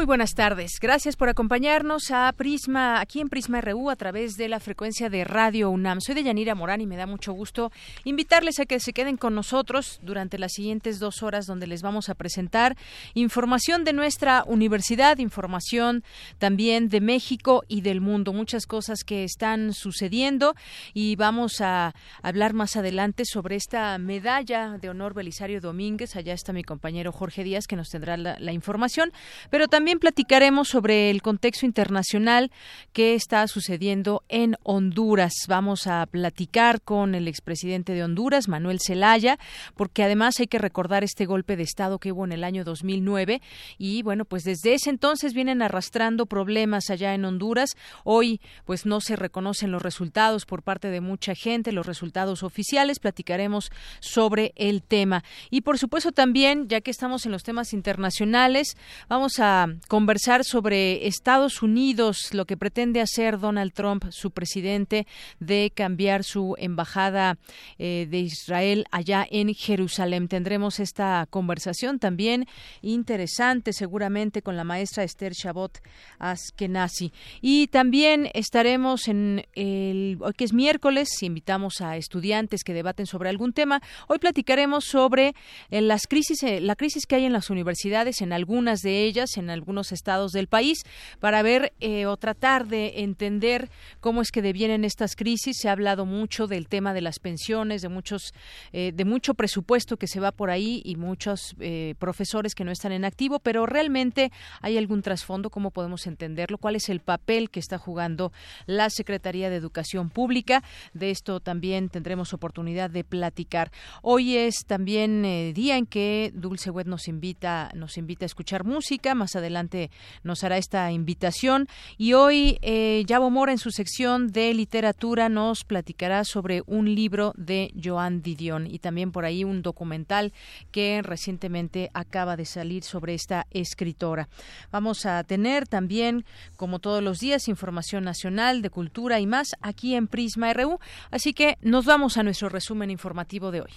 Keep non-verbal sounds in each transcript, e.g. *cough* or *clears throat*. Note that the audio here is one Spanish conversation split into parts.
Muy buenas tardes. Gracias por acompañarnos a Prisma, aquí en Prisma RU a través de la frecuencia de Radio UNAM. Soy de Yanira Morán y me da mucho gusto invitarles a que se queden con nosotros durante las siguientes dos horas donde les vamos a presentar información de nuestra universidad, información también de México y del mundo. Muchas cosas que están sucediendo y vamos a hablar más adelante sobre esta medalla de honor Belisario Domínguez. Allá está mi compañero Jorge Díaz que nos tendrá la, la información, pero también platicaremos sobre el contexto internacional que está sucediendo en Honduras. Vamos a platicar con el expresidente de Honduras, Manuel Zelaya, porque además hay que recordar este golpe de Estado que hubo en el año 2009 y bueno, pues desde ese entonces vienen arrastrando problemas allá en Honduras. Hoy pues no se reconocen los resultados por parte de mucha gente, los resultados oficiales. Platicaremos sobre el tema. Y por supuesto también, ya que estamos en los temas internacionales, vamos a conversar sobre Estados Unidos, lo que pretende hacer Donald Trump, su presidente, de cambiar su embajada eh, de Israel allá en Jerusalén. Tendremos esta conversación también interesante, seguramente, con la maestra Esther Shabot Askenazi. Y también estaremos en el, hoy que es miércoles, invitamos a estudiantes que debaten sobre algún tema. Hoy platicaremos sobre eh, las crisis, eh, la crisis que hay en las universidades, en algunas de ellas, en algunos estados del país para ver eh, o tratar de entender cómo es que devienen estas crisis. Se ha hablado mucho del tema de las pensiones, de muchos, eh, de mucho presupuesto que se va por ahí y muchos eh, profesores que no están en activo, pero realmente hay algún trasfondo, cómo podemos entenderlo, cuál es el papel que está jugando la Secretaría de Educación Pública. De esto también tendremos oportunidad de platicar. Hoy es también día en que Dulce Wet nos invita, nos invita a escuchar música. Más adelante adelante nos hará esta invitación. Y hoy eh, Yabo Mora en su sección de literatura nos platicará sobre un libro de Joan Didion y también por ahí un documental que recientemente acaba de salir sobre esta escritora. Vamos a tener también, como todos los días, información nacional de cultura y más aquí en Prisma RU. Así que nos vamos a nuestro resumen informativo de hoy.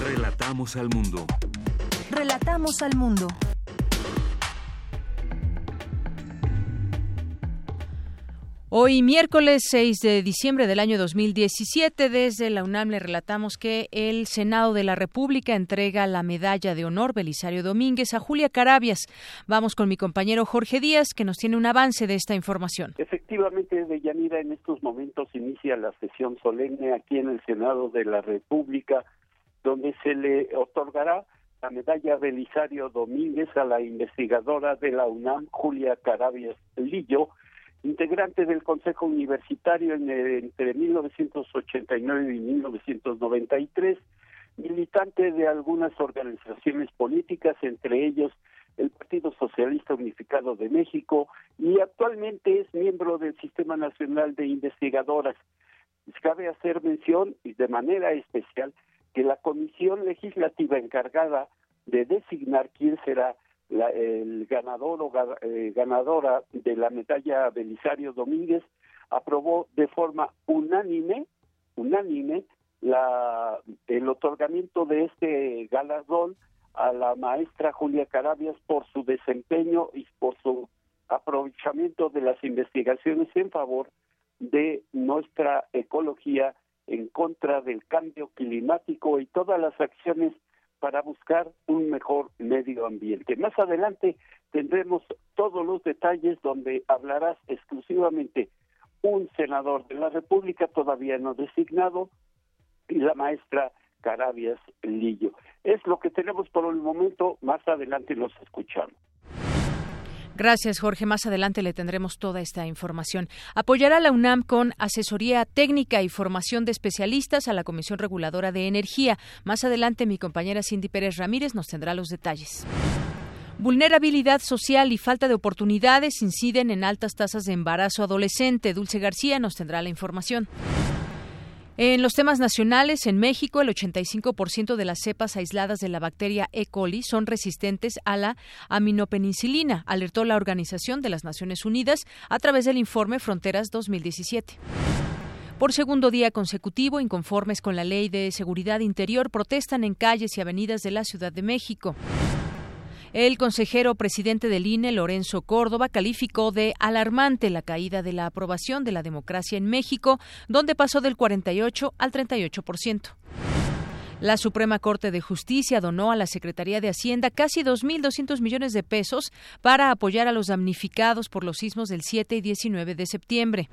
Relatamos al mundo. Relatamos al mundo. Hoy, miércoles 6 de diciembre del año 2017, desde la UNAM le relatamos que el Senado de la República entrega la medalla de honor Belisario Domínguez a Julia Carabias. Vamos con mi compañero Jorge Díaz, que nos tiene un avance de esta información. Efectivamente, de Yanira, en estos momentos inicia la sesión solemne aquí en el Senado de la República, donde se le otorgará la medalla Belisario Domínguez a la investigadora de la UNAM, Julia Carabias Lillo, integrante del Consejo Universitario en entre 1989 y 1993, militante de algunas organizaciones políticas, entre ellos el Partido Socialista Unificado de México, y actualmente es miembro del Sistema Nacional de Investigadoras. Cabe hacer mención, y de manera especial, que la comisión legislativa encargada de designar quién será el ganador o eh, ganadora de la medalla Belisario Domínguez aprobó de forma unánime, unánime, la, el otorgamiento de este galardón a la maestra Julia Carabias por su desempeño y por su aprovechamiento de las investigaciones en favor de nuestra ecología en contra del cambio climático y todas las acciones para buscar un mejor medio ambiente. Más adelante tendremos todos los detalles donde hablarás exclusivamente un senador de la República todavía no designado y la maestra Carabias Lillo. Es lo que tenemos por el momento, más adelante los escuchamos. Gracias, Jorge. Más adelante le tendremos toda esta información. Apoyará la UNAM con asesoría técnica y formación de especialistas a la Comisión Reguladora de Energía. Más adelante, mi compañera Cindy Pérez Ramírez nos tendrá los detalles. Vulnerabilidad social y falta de oportunidades inciden en altas tasas de embarazo adolescente. Dulce García nos tendrá la información. En los temas nacionales, en México, el 85% de las cepas aisladas de la bacteria E. coli son resistentes a la aminopenicilina, alertó la Organización de las Naciones Unidas a través del informe Fronteras 2017. Por segundo día consecutivo, inconformes con la ley de seguridad interior, protestan en calles y avenidas de la Ciudad de México. El consejero presidente del INE, Lorenzo Córdoba, calificó de alarmante la caída de la aprobación de la democracia en México, donde pasó del 48 al 38%. La Suprema Corte de Justicia donó a la Secretaría de Hacienda casi 2.200 millones de pesos para apoyar a los damnificados por los sismos del 7 y 19 de septiembre.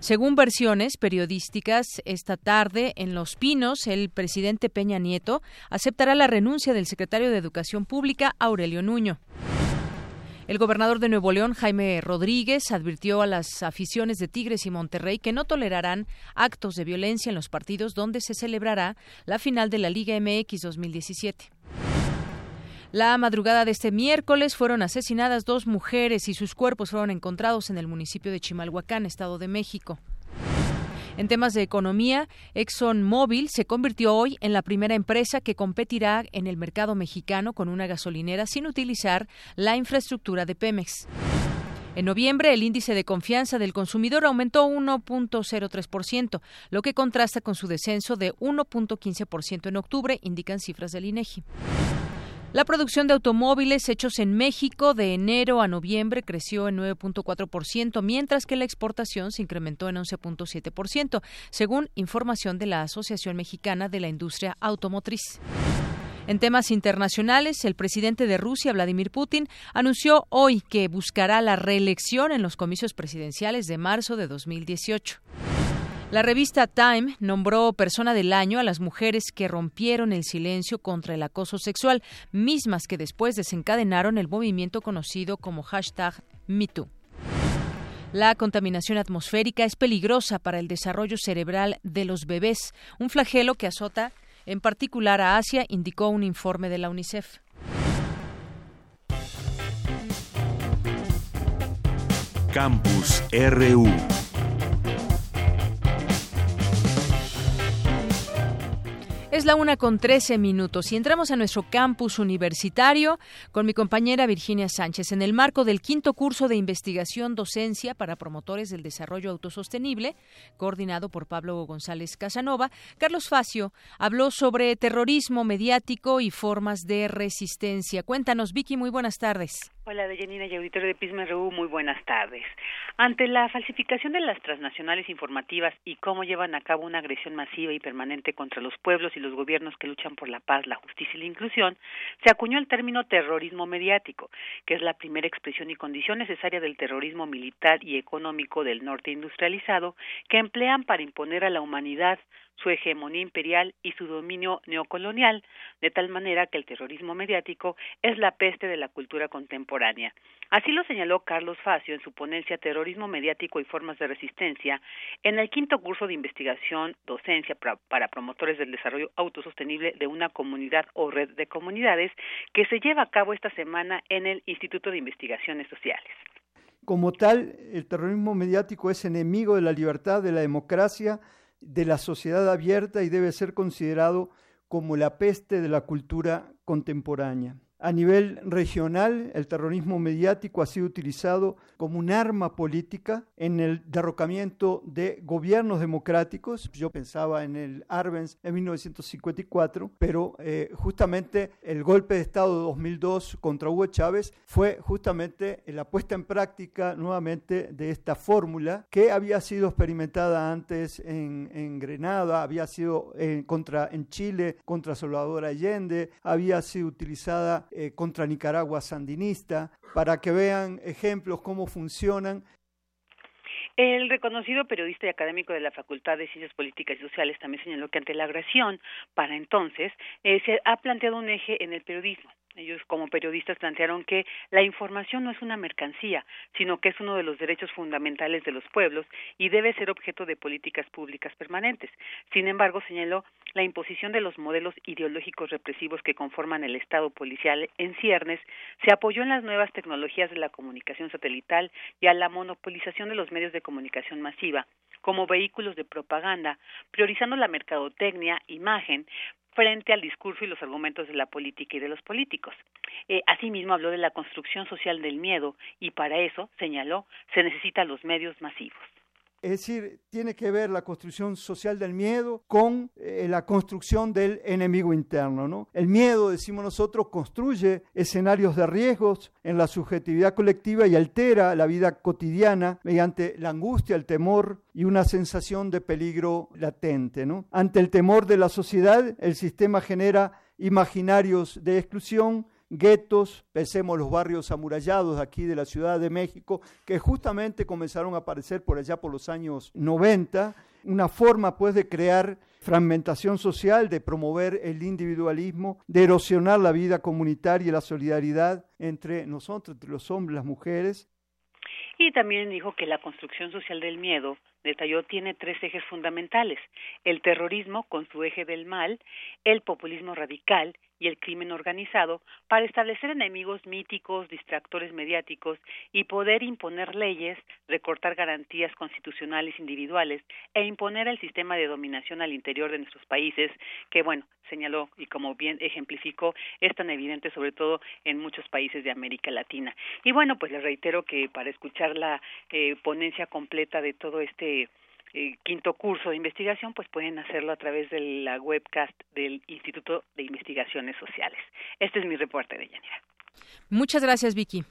Según versiones periodísticas, esta tarde en Los Pinos, el presidente Peña Nieto aceptará la renuncia del secretario de Educación Pública, Aurelio Nuño. El gobernador de Nuevo León, Jaime Rodríguez, advirtió a las aficiones de Tigres y Monterrey que no tolerarán actos de violencia en los partidos donde se celebrará la final de la Liga MX 2017. La madrugada de este miércoles fueron asesinadas dos mujeres y sus cuerpos fueron encontrados en el municipio de Chimalhuacán, Estado de México. En temas de economía, ExxonMobil se convirtió hoy en la primera empresa que competirá en el mercado mexicano con una gasolinera sin utilizar la infraestructura de Pemex. En noviembre, el índice de confianza del consumidor aumentó 1.03%, lo que contrasta con su descenso de 1.15% en octubre, indican cifras del INEGI. La producción de automóviles hechos en México de enero a noviembre creció en 9.4%, mientras que la exportación se incrementó en 11.7%, según información de la Asociación Mexicana de la Industria Automotriz. En temas internacionales, el presidente de Rusia, Vladimir Putin, anunció hoy que buscará la reelección en los comicios presidenciales de marzo de 2018. La revista Time nombró persona del año a las mujeres que rompieron el silencio contra el acoso sexual, mismas que después desencadenaron el movimiento conocido como hashtag MeToo. La contaminación atmosférica es peligrosa para el desarrollo cerebral de los bebés, un flagelo que azota en particular a Asia, indicó un informe de la UNICEF. Campus RU Es la una con trece minutos y entramos a nuestro campus universitario con mi compañera Virginia Sánchez en el marco del quinto curso de investigación docencia para promotores del desarrollo autosostenible, coordinado por Pablo González Casanova. Carlos Facio habló sobre terrorismo mediático y formas de resistencia. Cuéntanos, Vicky, muy buenas tardes. Hola, Deyanina y auditorio de Pisma RU, muy buenas tardes. Ante la falsificación de las transnacionales informativas y cómo llevan a cabo una agresión masiva y permanente contra los pueblos y los gobiernos que luchan por la paz, la justicia y la inclusión, se acuñó el término terrorismo mediático, que es la primera expresión y condición necesaria del terrorismo militar y económico del norte industrializado que emplean para imponer a la humanidad su hegemonía imperial y su dominio neocolonial, de tal manera que el terrorismo mediático es la peste de la cultura contemporánea. Así lo señaló Carlos Facio en su ponencia Terrorismo mediático y formas de resistencia en el quinto curso de investigación docencia para promotores del desarrollo autosostenible de una comunidad o red de comunidades que se lleva a cabo esta semana en el Instituto de Investigaciones Sociales. Como tal, el terrorismo mediático es enemigo de la libertad, de la democracia, de la sociedad abierta y debe ser considerado como la peste de la cultura contemporánea. A nivel regional, el terrorismo mediático ha sido utilizado como un arma política en el derrocamiento de gobiernos democráticos. Yo pensaba en el Arbenz en 1954, pero eh, justamente el golpe de Estado de 2002 contra Hugo Chávez fue justamente la puesta en práctica nuevamente de esta fórmula que había sido experimentada antes en, Grenada, había sido en, contra, en Chile contra Salvador Allende, había sido utilizada eh, contra Nicaragua sandinista, para que vean ejemplos cómo funcionan. El reconocido periodista y académico de la Facultad de Ciencias Políticas y Sociales también señaló que ante la agresión, para entonces, eh, se ha planteado un eje en el periodismo ellos como periodistas plantearon que la información no es una mercancía, sino que es uno de los derechos fundamentales de los pueblos y debe ser objeto de políticas públicas permanentes. Sin embargo, señaló la imposición de los modelos ideológicos represivos que conforman el Estado policial en ciernes se apoyó en las nuevas tecnologías de la comunicación satelital y a la monopolización de los medios de comunicación masiva como vehículos de propaganda, priorizando la mercadotecnia, imagen, frente al discurso y los argumentos de la política y de los políticos. Eh, asimismo, habló de la construcción social del miedo y para eso, señaló, se necesitan los medios masivos. Es decir, tiene que ver la construcción social del miedo con eh, la construcción del enemigo interno. ¿no? El miedo, decimos nosotros, construye escenarios de riesgos en la subjetividad colectiva y altera la vida cotidiana mediante la angustia, el temor y una sensación de peligro latente. ¿no? Ante el temor de la sociedad, el sistema genera imaginarios de exclusión guetos, pensemos los barrios amurallados aquí de la Ciudad de México, que justamente comenzaron a aparecer por allá por los años 90, una forma pues de crear fragmentación social, de promover el individualismo, de erosionar la vida comunitaria y la solidaridad entre nosotros, entre los hombres las mujeres. Y también dijo que la construcción social del miedo detalló, tiene tres ejes fundamentales, el terrorismo con su eje del mal, el populismo radical y el crimen organizado para establecer enemigos míticos, distractores mediáticos y poder imponer leyes, recortar garantías constitucionales individuales e imponer el sistema de dominación al interior de nuestros países, que bueno, señaló y como bien ejemplificó, es tan evidente sobre todo en muchos países de América Latina. Y bueno, pues les reitero que para escuchar la eh, ponencia completa de todo este eh, quinto curso de investigación, pues pueden hacerlo a través de la webcast del Instituto de Investigaciones Sociales. Este es mi reporte de Yanira. Muchas gracias, Vicky.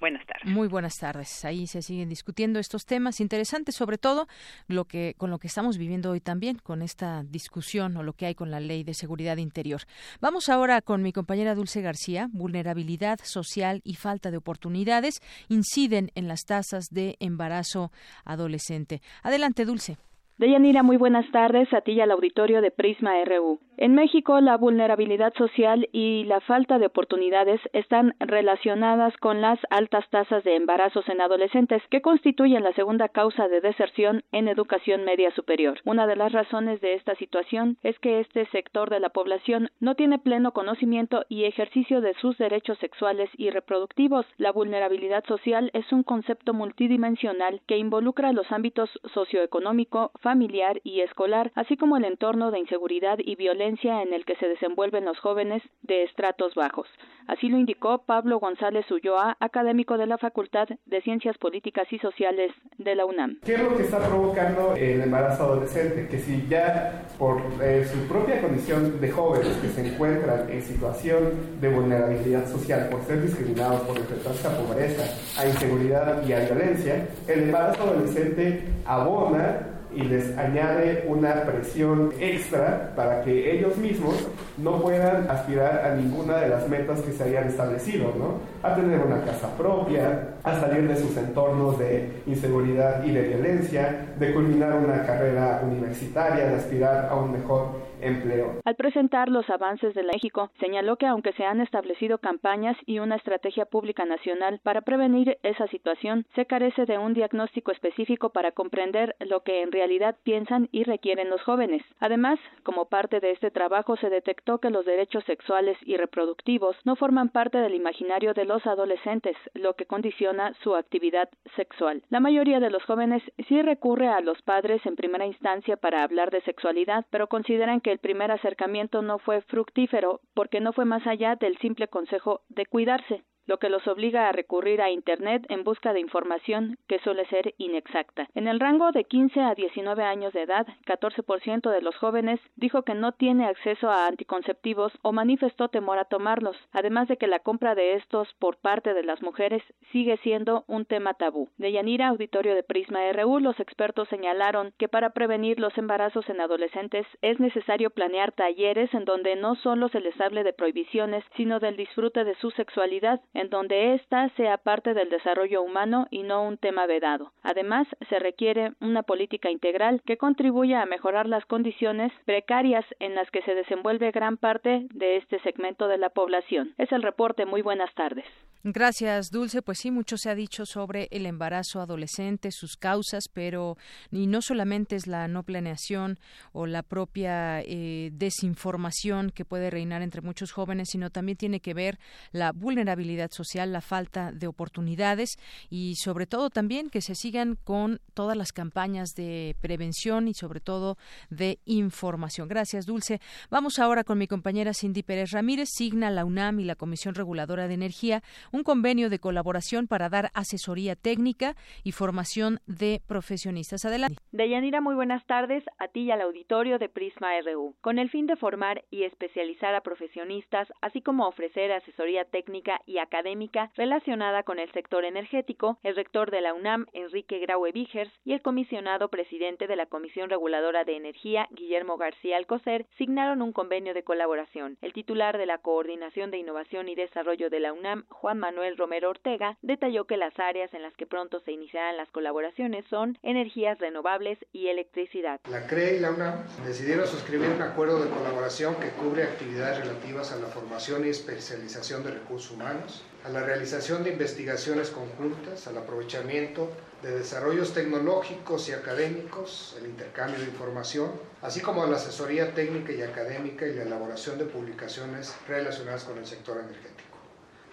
Buenas tardes. Muy buenas tardes. Ahí se siguen discutiendo estos temas interesantes, sobre todo lo que con lo que estamos viviendo hoy también con esta discusión o lo que hay con la Ley de Seguridad Interior. Vamos ahora con mi compañera Dulce García. Vulnerabilidad social y falta de oportunidades inciden en las tasas de embarazo adolescente. Adelante, Dulce. Deyanira, muy buenas tardes a ti y al auditorio de Prisma RU. En México, la vulnerabilidad social y la falta de oportunidades están relacionadas con las altas tasas de embarazos en adolescentes, que constituyen la segunda causa de deserción en educación media superior. Una de las razones de esta situación es que este sector de la población no tiene pleno conocimiento y ejercicio de sus derechos sexuales y reproductivos. La vulnerabilidad social es un concepto multidimensional que involucra los ámbitos socioeconómico, familiar y escolar, así como el entorno de inseguridad y violencia en el que se desenvuelven los jóvenes de estratos bajos. Así lo indicó Pablo González Ulloa, académico de la Facultad de Ciencias Políticas y Sociales de la UNAM. ¿Qué es lo que está provocando el embarazo adolescente? Que si ya por eh, su propia condición de jóvenes que se encuentran en situación de vulnerabilidad social por ser discriminados, por enfrentarse a pobreza, a inseguridad y a violencia, el embarazo adolescente abona y les añade una presión extra para que ellos mismos no puedan aspirar a ninguna de las metas que se hayan establecido, ¿no? A tener una casa propia, a salir de sus entornos de inseguridad y de violencia, de culminar una carrera universitaria, de aspirar a un mejor empleo. Al presentar los avances de México, señaló que aunque se han establecido campañas y una estrategia pública nacional para prevenir esa situación, se carece de un diagnóstico específico para comprender lo que en realidad piensan y requieren los jóvenes. Además, como parte de este trabajo se detectó que los derechos sexuales y reproductivos no forman parte del imaginario de los adolescentes, lo que condiciona su actividad sexual. La mayoría de los jóvenes sí recurre a los padres en primera instancia para hablar de sexualidad, pero consideran que el primer acercamiento no fue fructífero porque no fue más allá del simple consejo de cuidarse lo que los obliga a recurrir a Internet en busca de información que suele ser inexacta. En el rango de 15 a 19 años de edad, 14% de los jóvenes dijo que no tiene acceso a anticonceptivos o manifestó temor a tomarlos, además de que la compra de estos por parte de las mujeres sigue siendo un tema tabú. De Yanira, auditorio de Prisma RU, los expertos señalaron que para prevenir los embarazos en adolescentes es necesario planear talleres en donde no solo se les hable de prohibiciones, sino del disfrute de su sexualidad, donde ésta sea parte del desarrollo humano y no un tema vedado. Además, se requiere una política integral que contribuya a mejorar las condiciones precarias en las que se desenvuelve gran parte de este segmento de la población. Es el reporte. Muy buenas tardes. Gracias, Dulce. Pues sí, mucho se ha dicho sobre el embarazo adolescente, sus causas, pero y no solamente es la no planeación o la propia eh, desinformación que puede reinar entre muchos jóvenes, sino también tiene que ver la vulnerabilidad social, la falta de oportunidades y sobre todo también que se sigan con todas las campañas de prevención y sobre todo de información. Gracias, Dulce. Vamos ahora con mi compañera Cindy Pérez Ramírez. Signa la UNAM y la Comisión Reguladora de Energía un convenio de colaboración para dar asesoría técnica y formación de profesionistas. Adelante. Deyanira, muy buenas tardes a ti y al auditorio de Prisma RU. Con el fin de formar y especializar a profesionistas, así como ofrecer asesoría técnica y académica relacionada con el sector energético, el rector de la UNAM, Enrique Graue Vigers, y el comisionado presidente de la Comisión Reguladora de Energía, Guillermo García Alcocer, signaron un convenio de colaboración. El titular de la Coordinación de Innovación y Desarrollo de la UNAM, Juan Manuel Romero Ortega, detalló que las áreas en las que pronto se iniciarán las colaboraciones son energías renovables y electricidad. La CRE y la UNAM decidieron suscribir un acuerdo de colaboración que cubre actividades relativas a la formación y especialización de recursos humanos, a la realización de investigaciones conjuntas, al aprovechamiento de desarrollos tecnológicos y académicos, el intercambio de información, así como a la asesoría técnica y académica y la elaboración de publicaciones relacionadas con el sector energético.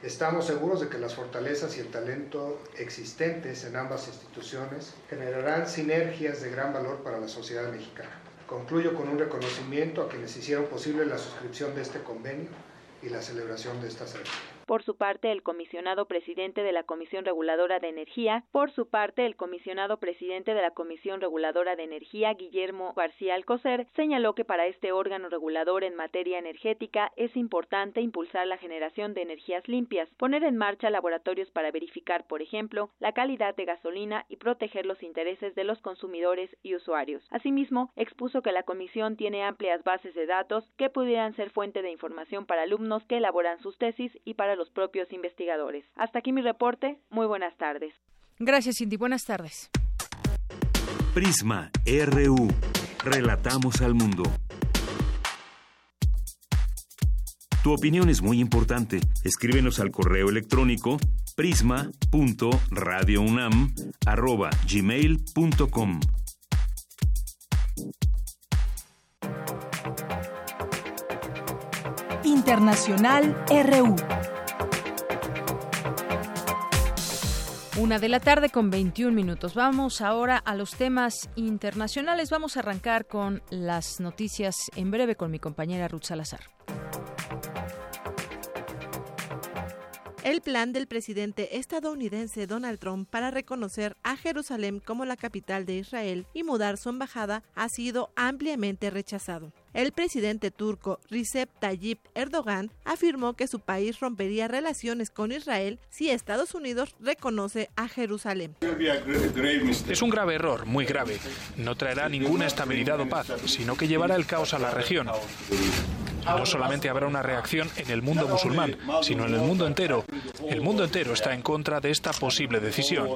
Estamos seguros de que las fortalezas y el talento existentes en ambas instituciones generarán sinergias de gran valor para la sociedad mexicana. Concluyo con un reconocimiento a quienes hicieron posible la suscripción de este convenio y la celebración de esta ceremonia. Por su parte, el comisionado presidente de la Comisión Reguladora de Energía, por su parte, el comisionado presidente de la Comisión Reguladora de Energía, Guillermo García Alcocer, señaló que para este órgano regulador en materia energética es importante impulsar la generación de energías limpias, poner en marcha laboratorios para verificar, por ejemplo, la calidad de gasolina y proteger los intereses de los consumidores y usuarios. Asimismo, expuso que la comisión tiene amplias bases de datos que pudieran ser fuente de información para alumnos que elaboran sus tesis y para los propios investigadores. Hasta aquí mi reporte. Muy buenas tardes. Gracias, Cindy. Buenas tardes. Prisma RU. Relatamos al mundo. Tu opinión es muy importante. Escríbenos al correo electrónico prisma.radiounam@gmail.com. Internacional RU. Una de la tarde con 21 minutos. Vamos ahora a los temas internacionales. Vamos a arrancar con las noticias en breve con mi compañera Ruth Salazar. El plan del presidente estadounidense Donald Trump para reconocer a Jerusalén como la capital de Israel y mudar su embajada ha sido ampliamente rechazado. El presidente turco Recep Tayyip Erdogan afirmó que su país rompería relaciones con Israel si Estados Unidos reconoce a Jerusalén. Es un grave error, muy grave. No traerá ninguna estabilidad o paz, sino que llevará el caos a la región. No solamente habrá una reacción en el mundo musulmán, sino en el mundo entero. El mundo entero está en contra de esta posible decisión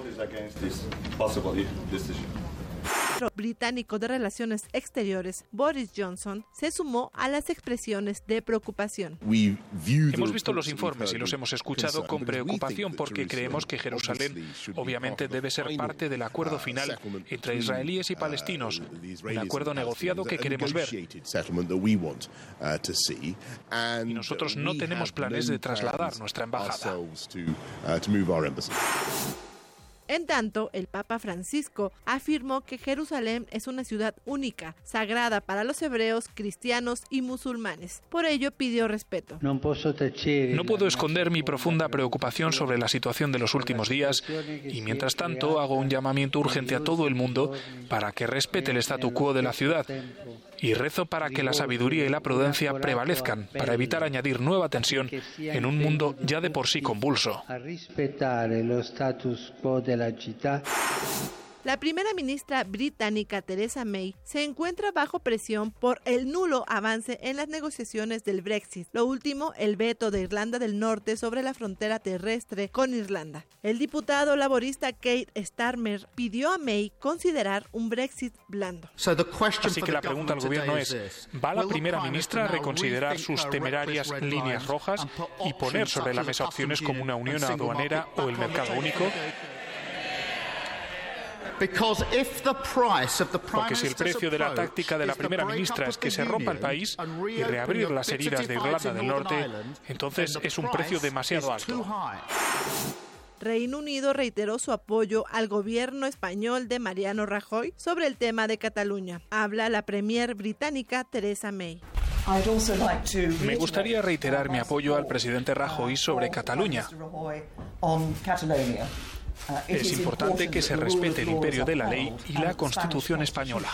británico de Relaciones Exteriores, Boris Johnson, se sumó a las expresiones de preocupación. Hemos visto los informes y los hemos escuchado con preocupación porque creemos que Jerusalén obviamente debe ser parte del acuerdo final entre israelíes y palestinos, el acuerdo negociado que queremos ver. Y nosotros no tenemos planes de trasladar nuestra embajada. En tanto, el Papa Francisco afirmó que Jerusalén es una ciudad única, sagrada para los hebreos, cristianos y musulmanes. Por ello pidió respeto. No puedo esconder mi profunda preocupación sobre la situación de los últimos días y mientras tanto hago un llamamiento urgente a todo el mundo para que respete el statu quo de la ciudad y rezo para que la sabiduría y la prudencia prevalezcan para evitar añadir nueva tensión en un mundo ya de por sí convulso. La primera ministra británica Theresa May se encuentra bajo presión por el nulo avance en las negociaciones del Brexit. Lo último, el veto de Irlanda del Norte sobre la frontera terrestre con Irlanda. El diputado laborista Kate Starmer pidió a May considerar un Brexit blando. Así que la pregunta al gobierno es, ¿va la primera ministra a reconsiderar sus temerarias líneas rojas y poner sobre la mesa opciones como una unión aduanera o el mercado único? Porque si el precio de la táctica de la primera ministra es que se rompa el país y reabrir las heridas de Irlanda del Norte, entonces es un precio demasiado alto. Reino Unido reiteró su apoyo al gobierno español de Mariano Rajoy sobre el tema de Cataluña. Habla la premier británica Theresa May. Me gustaría reiterar mi apoyo al presidente Rajoy sobre Cataluña. Uh, es importante que se respete el imperio de la ley y la Constitución española.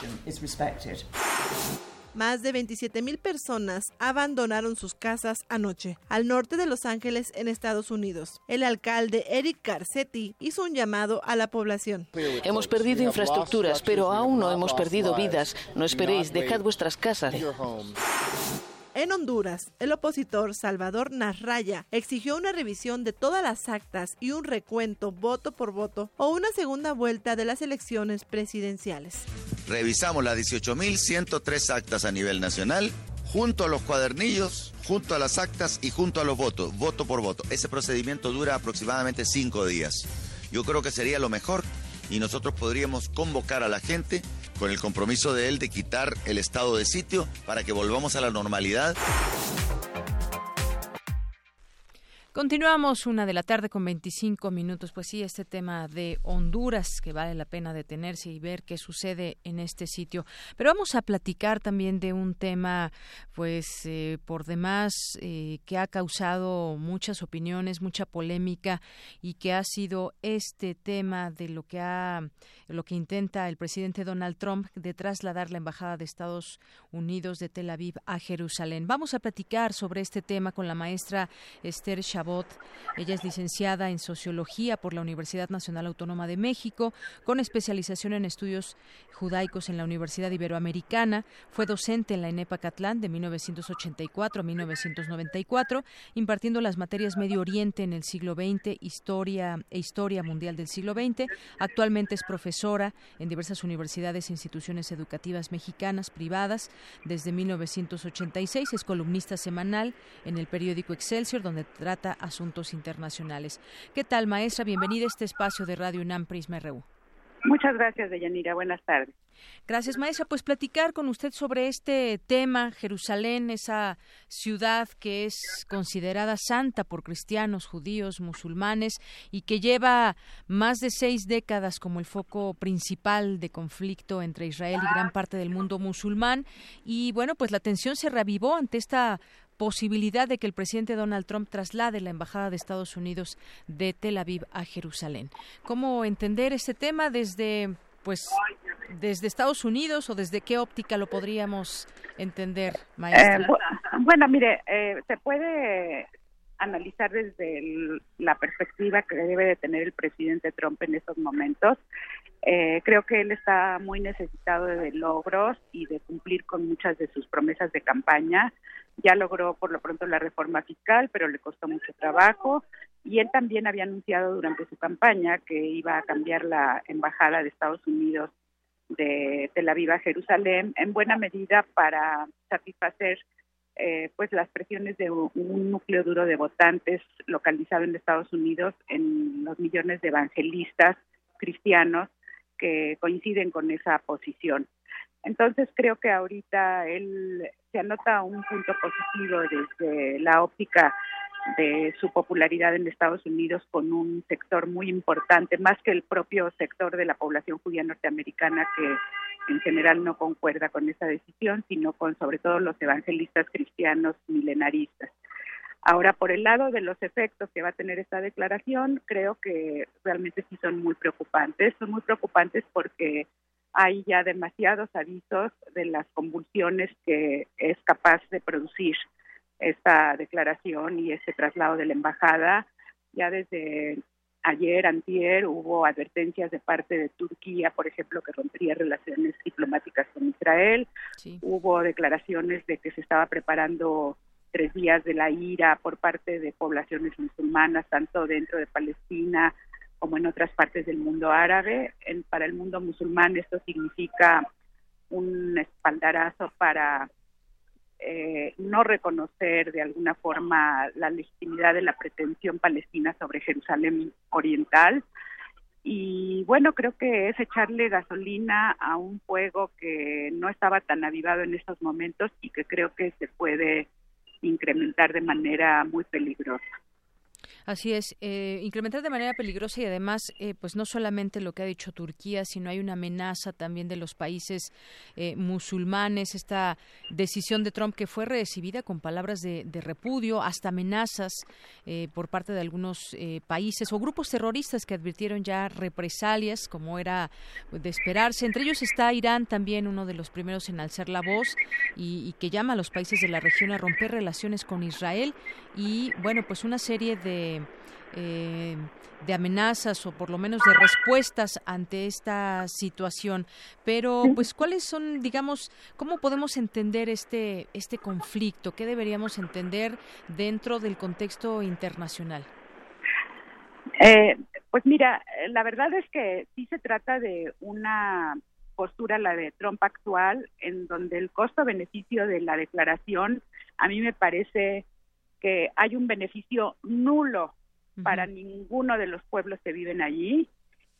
Más de 27.000 personas abandonaron sus casas anoche, al norte de Los Ángeles, en Estados Unidos. El alcalde Eric Garcetti hizo un llamado a la población. Hemos perdido infraestructuras, pero aún no hemos perdido vidas. No esperéis, dejad vuestras casas. En Honduras, el opositor Salvador Narraya exigió una revisión de todas las actas y un recuento voto por voto o una segunda vuelta de las elecciones presidenciales. Revisamos las 18.103 actas a nivel nacional junto a los cuadernillos, junto a las actas y junto a los votos, voto por voto. Ese procedimiento dura aproximadamente cinco días. Yo creo que sería lo mejor y nosotros podríamos convocar a la gente con el compromiso de él de quitar el estado de sitio para que volvamos a la normalidad. Continuamos una de la tarde con 25 minutos. Pues sí, este tema de Honduras que vale la pena detenerse y ver qué sucede en este sitio. Pero vamos a platicar también de un tema, pues eh, por demás, eh, que ha causado muchas opiniones, mucha polémica y que ha sido este tema de lo que ha, lo que intenta el presidente Donald Trump de trasladar la embajada de Estados Unidos de Tel Aviv a Jerusalén. Vamos a platicar sobre este tema con la maestra Esther Chabot ella es licenciada en Sociología por la Universidad Nacional Autónoma de México, con especialización en estudios judaicos en la Universidad Iberoamericana. Fue docente en la ENEPA Catlán de 1984 a 1994, impartiendo las materias Medio Oriente en el siglo XX, Historia e Historia Mundial del siglo XX. Actualmente es profesora en diversas universidades e instituciones educativas mexicanas privadas. Desde 1986 es columnista semanal en el periódico Excelsior, donde trata Asuntos Internacionales. ¿Qué tal, maestra? Bienvenida a este espacio de Radio UNAM Prisma RU. Muchas gracias, Deyanira. Buenas tardes. Gracias, maestra. Pues platicar con usted sobre este tema, Jerusalén, esa ciudad que es considerada santa por cristianos, judíos, musulmanes y que lleva más de seis décadas como el foco principal de conflicto entre Israel y gran parte del mundo musulmán. Y bueno, pues la tensión se reavivó ante esta posibilidad de que el presidente Donald Trump traslade la embajada de Estados Unidos de Tel Aviv a Jerusalén. ¿Cómo entender este tema desde pues desde Estados Unidos o desde qué óptica lo podríamos entender, maestra? Eh, bueno, mire, eh, se puede analizar desde la perspectiva que debe de tener el presidente Trump en estos momentos. Eh, creo que él está muy necesitado de logros y de cumplir con muchas de sus promesas de campaña. Ya logró por lo pronto la reforma fiscal, pero le costó mucho trabajo. Y él también había anunciado durante su campaña que iba a cambiar la embajada de Estados Unidos de Tel Aviv a Jerusalén, en buena medida para satisfacer eh, pues las presiones de un, núcleo duro de votantes localizado en Estados Unidos, en los millones de evangelistas cristianos que coinciden con esa posición. Entonces creo que ahorita él se anota un punto positivo desde la óptica de su popularidad en Estados Unidos con un sector muy importante, más que el propio sector de la población judía norteamericana que en general no concuerda con esa decisión, sino con sobre todo los evangelistas cristianos milenaristas. Ahora, por el lado de los efectos que va a tener esta declaración, creo que realmente sí son muy preocupantes. Son muy preocupantes porque hay ya demasiados avisos de las convulsiones que es capaz de producir esta declaración y ese traslado de la embajada. Ya desde ayer, antier, hubo advertencias de parte de Turquía, por ejemplo, que rompería relaciones diplomáticas con Israel. Hubo declaraciones de que se estaba preparando tres días de la ira por parte de poblaciones musulmanas, tanto dentro de Palestina como en otras partes del mundo árabe. para el mundo musulmán esto significa un espaldarazo para eh, no reconocer de alguna forma la legitimidad de la pretensión palestina sobre Jerusalén Oriental. Y bueno, creo que es echarle gasolina a un fuego que no estaba tan avivado en estos momentos y que creo que se puede incrementar de manera muy peligrosa. Así es, eh, incrementar de manera peligrosa y además, eh, pues no solamente lo que ha dicho Turquía, sino hay una amenaza también de los países eh, musulmanes. Esta decisión de Trump que fue recibida con palabras de, repudio, hasta amenazas por parte de algunos países o grupos terroristas que advirtieron ya represalias, como era de esperarse. Entre ellos está Irán también, uno de los primeros en alzar la voz y que llama a los países de la región a romper relaciones con Israel y, bueno, pues una serie de eh, de, amenazas o por lo menos de respuestas ante esta situación. Pero, pues, ¿cuáles son, digamos, cómo podemos entender este, este conflicto? ¿Qué deberíamos entender dentro del contexto internacional? Eh, pues mira, la verdad es que sí se trata de una postura, la de Trump actual, en donde el costo-beneficio de la declaración a mí me parece que hay un beneficio nulo para ninguno de los pueblos que viven allí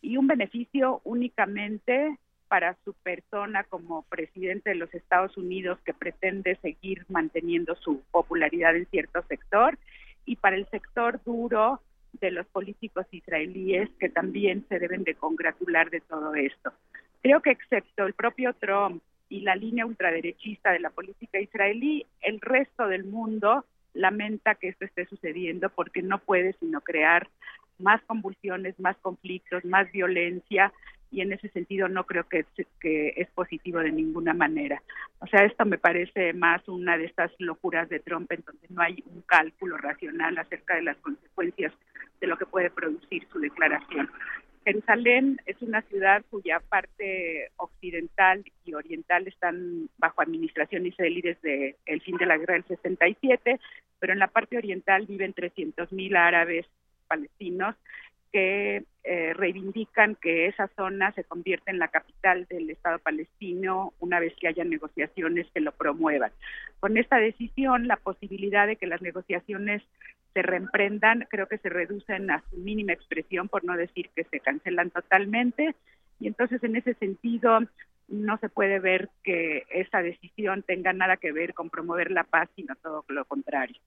y un beneficio únicamente para su persona como presidente de los Estados Unidos que pretende seguir manteniendo su popularidad en cierto sector y para el sector duro de los políticos israelíes que también se deben de congratular de todo esto. Creo que excepto el propio Trump y la línea ultraderechista de la política israelí, el resto del mundo lamenta que esto esté sucediendo porque no puede sino crear más convulsiones, más conflictos, más violencia y en ese sentido no creo que, que es positivo de ninguna manera. O sea, esto me parece más una de estas locuras de Trump en donde no hay un cálculo racional acerca de las consecuencias de lo que puede producir su declaración. Jerusalén es una ciudad cuya parte occidental y oriental están bajo administración israelí desde el fin de la guerra del 67, pero en la parte oriental viven 300.000 árabes palestinos que eh, reivindican que esa zona se convierta en la capital del Estado palestino una vez que haya negociaciones que lo promuevan. Con esta decisión, la posibilidad de que las negociaciones se reemprendan creo que se reducen a su mínima expresión, por no decir que se cancelan totalmente. Y entonces, en ese sentido, no se puede ver que esa decisión tenga nada que ver con promover la paz, sino todo lo contrario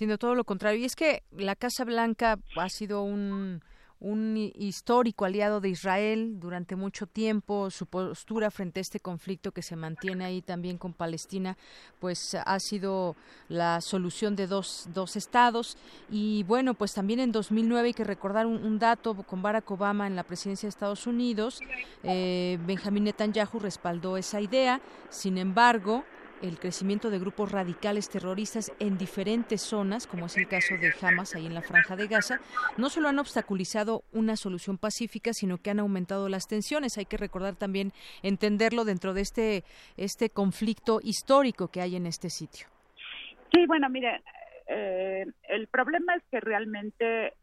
sino todo lo contrario. Y es que la Casa Blanca ha sido un, un histórico aliado de Israel durante mucho tiempo. Su postura frente a este conflicto que se mantiene ahí también con Palestina, pues ha sido la solución de dos, dos estados. Y bueno, pues también en 2009 hay que recordar un, dato con Barack Obama en la presidencia de Estados Unidos. Eh, Benjamín Netanyahu respaldó esa idea. Sin embargo, el crecimiento de grupos radicales terroristas en diferentes zonas, como es el caso de Hamas ahí en la franja de Gaza, no solo han obstaculizado una solución pacífica, sino que han aumentado las tensiones. Hay que recordar también entenderlo dentro de este este conflicto histórico que hay en este sitio. Sí, bueno, mire, eh, el problema es que realmente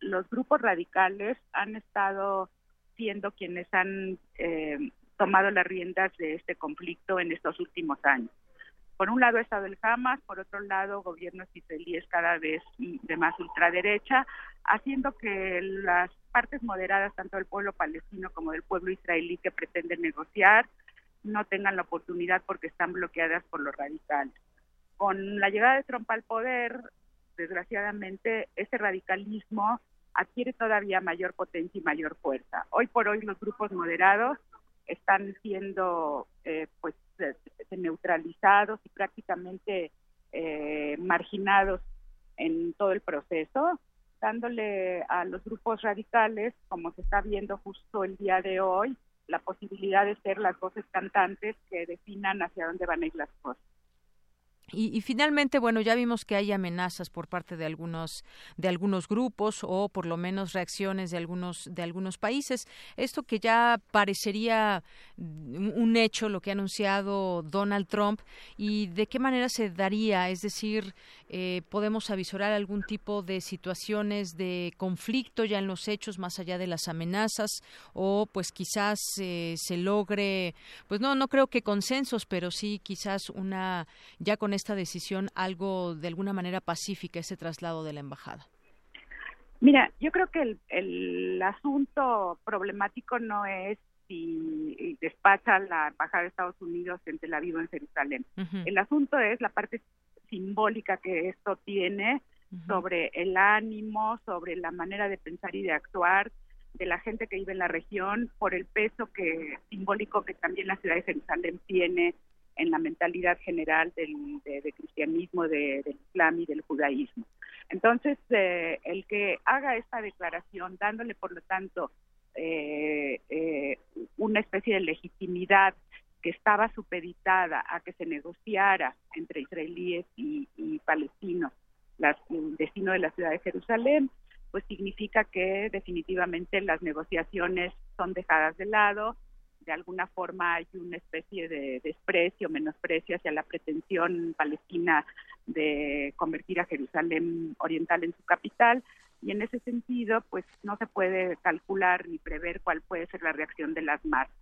los grupos radicales han estado siendo quienes han eh, tomado las riendas de este conflicto en estos últimos años. Por un lado ha estado el Hamas, por otro lado gobiernos israelíes cada vez de más ultraderecha, haciendo que las partes moderadas, tanto del pueblo palestino como del pueblo israelí que pretenden negociar, no tengan la oportunidad porque están bloqueadas por los radicales. Con la llegada de Trump al poder, desgraciadamente, ese radicalismo adquiere todavía mayor potencia y mayor fuerza. Hoy por hoy los grupos moderados están siendo eh, pues neutralizados y prácticamente eh, marginados en todo el proceso, dándole a los grupos radicales, como se está viendo justo el día de hoy, la posibilidad de ser las voces cantantes que definan hacia dónde van a ir las cosas. Y, finalmente, bueno, ya vimos que hay amenazas por parte de algunos de algunos grupos o por lo menos reacciones de algunos de algunos países. Esto que ya parecería un hecho, lo que ha anunciado Donald Trump, y de qué manera se daría, es decir, eh, podemos avisorar algún tipo de situaciones de conflicto ya en los hechos más allá de las amenazas o pues quizás eh, se logre, pues no no creo que consensos, pero sí quizás una ya con esta decisión algo de alguna manera pacífica ese traslado de la embajada? Mira, yo creo que el, el asunto problemático no es si despacha la embajada de Estados Unidos en Tel Aviv o en Jerusalén. El asunto es la parte simbólica que esto tiene sobre el ánimo, sobre la manera de pensar y de actuar de la gente que vive en la región, por el peso que simbólico que también la ciudad de Jerusalén tiene en la mentalidad general del de, cristianismo, del islam y del judaísmo. Entonces, eh, el que haga esta declaración, dándole, por lo tanto, eh, eh, una especie de legitimidad que estaba supeditada a que se negociara entre israelíes y, palestinos el destino de la ciudad de Jerusalén, pues significa que definitivamente las negociaciones son dejadas de lado, de alguna forma hay una especie de desprecio, menosprecio hacia la pretensión palestina de convertir a Jerusalén Oriental en su capital y en ese sentido pues no se puede calcular ni prever cuál puede ser la reacción de las masas.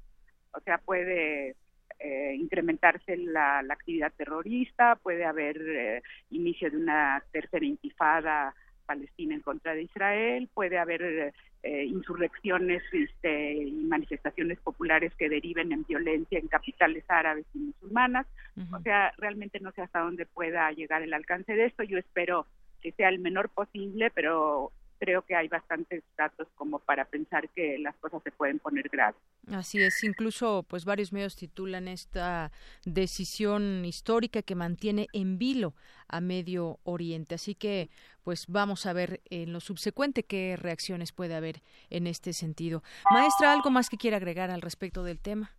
O sea, puede eh, incrementarse la, actividad terrorista, puede haber eh, inicio de una tercera intifada palestina en contra de Israel, puede haber eh, insurrecciones este, y manifestaciones populares que deriven en violencia en capitales árabes y musulmanas. O sea, realmente no sé hasta dónde pueda llegar el alcance de esto. Yo espero que sea el menor posible, pero creo que hay bastantes datos como para pensar que las cosas se pueden poner graves. Así es, incluso pues varios medios titulan esta decisión histórica que mantiene en vilo a Medio Oriente. Así que pues vamos a ver en lo subsecuente qué reacciones puede haber en este sentido. Maestra, ¿algo más que quiera agregar al respecto del tema?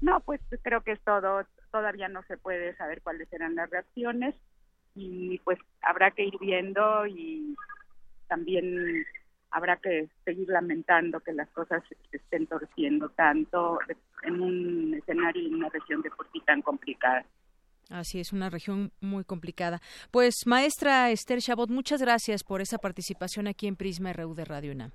No, pues creo que es todo. Todavía no se puede saber cuáles serán las reacciones y pues habrá que ir viendo y también habrá que seguir lamentando que las cosas se estén torciendo tanto en un escenario y en una región de por sí tan complicada. Así es, una región muy complicada. Pues, maestra Esther Chabot, muchas gracias por esa participación aquí en Prisma RU de Radio UNAM.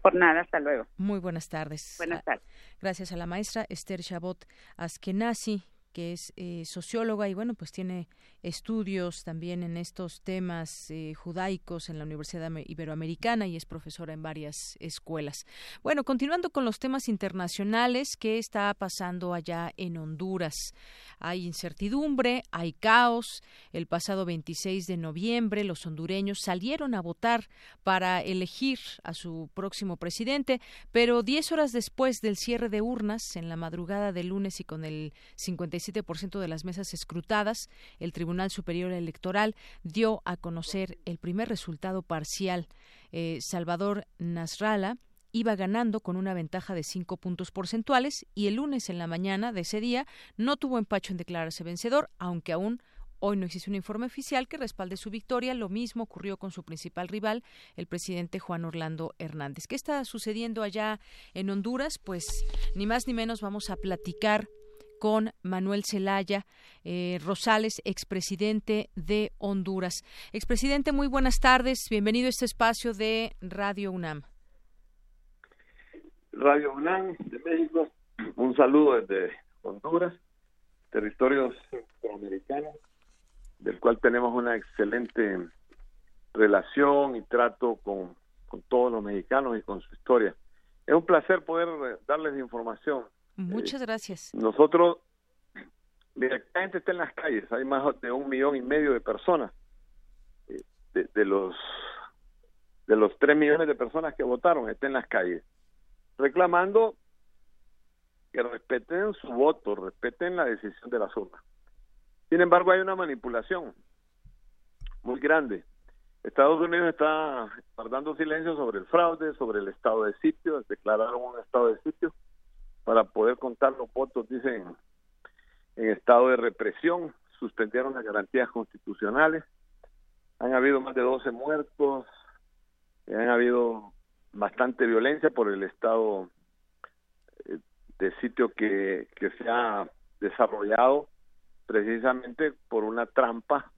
Por nada, hasta luego. Muy buenas tardes. Buenas tardes. Gracias a la maestra Esther Chabot Askenazi, que es eh, socióloga y bueno, pues tiene estudios también en estos temas eh, judaicos en la Universidad Iberoamericana y es profesora en varias escuelas. Bueno, continuando con los temas internacionales, ¿qué está pasando allá en Honduras? Hay incertidumbre, hay caos. El pasado 26 de noviembre los hondureños salieron a votar para elegir a su próximo presidente, pero 10 horas después del cierre de urnas, en la madrugada del lunes y con el 57% de las mesas escrutadas, el Tribunal Superior Electoral dio a conocer el primer resultado parcial. Eh, Salvador Nasralla iba ganando con una ventaja de cinco puntos porcentuales y el lunes en la mañana de ese día no tuvo empacho en declararse vencedor, aunque aún Hoy no existe un informe oficial que respalde su victoria. Lo mismo ocurrió con su principal rival, el presidente Juan Orlando Hernández. ¿Qué está sucediendo allá en Honduras? Pues ni más ni menos vamos a platicar con Manuel Zelaya eh, Rosales, expresidente de Honduras. Expresidente, muy buenas tardes. Bienvenido a este espacio de Radio UNAM. Radio UNAM de México, un saludo desde Honduras, territorio centroamericano, del cual tenemos una excelente relación y trato con, con todos los mexicanos y con su historia. Es un placer poder darles información Muchas gracias. Nosotros, gente está en las calles, hay más de un millón y medio de personas, eh, de, los de los tres millones de personas que votaron, están en las calles, reclamando que respeten su voto, respeten la decisión de la urnas. Sin embargo, hay una manipulación muy grande. Estados Unidos está guardando silencio sobre el fraude, sobre el estado de sitio, declararon un estado de sitio para poder contar los votos, dicen, en estado de represión, suspendieron las garantías constitucionales, han habido más de 12 muertos, han habido bastante violencia por el estado eh, de sitio que, que se ha desarrollado precisamente por una trampa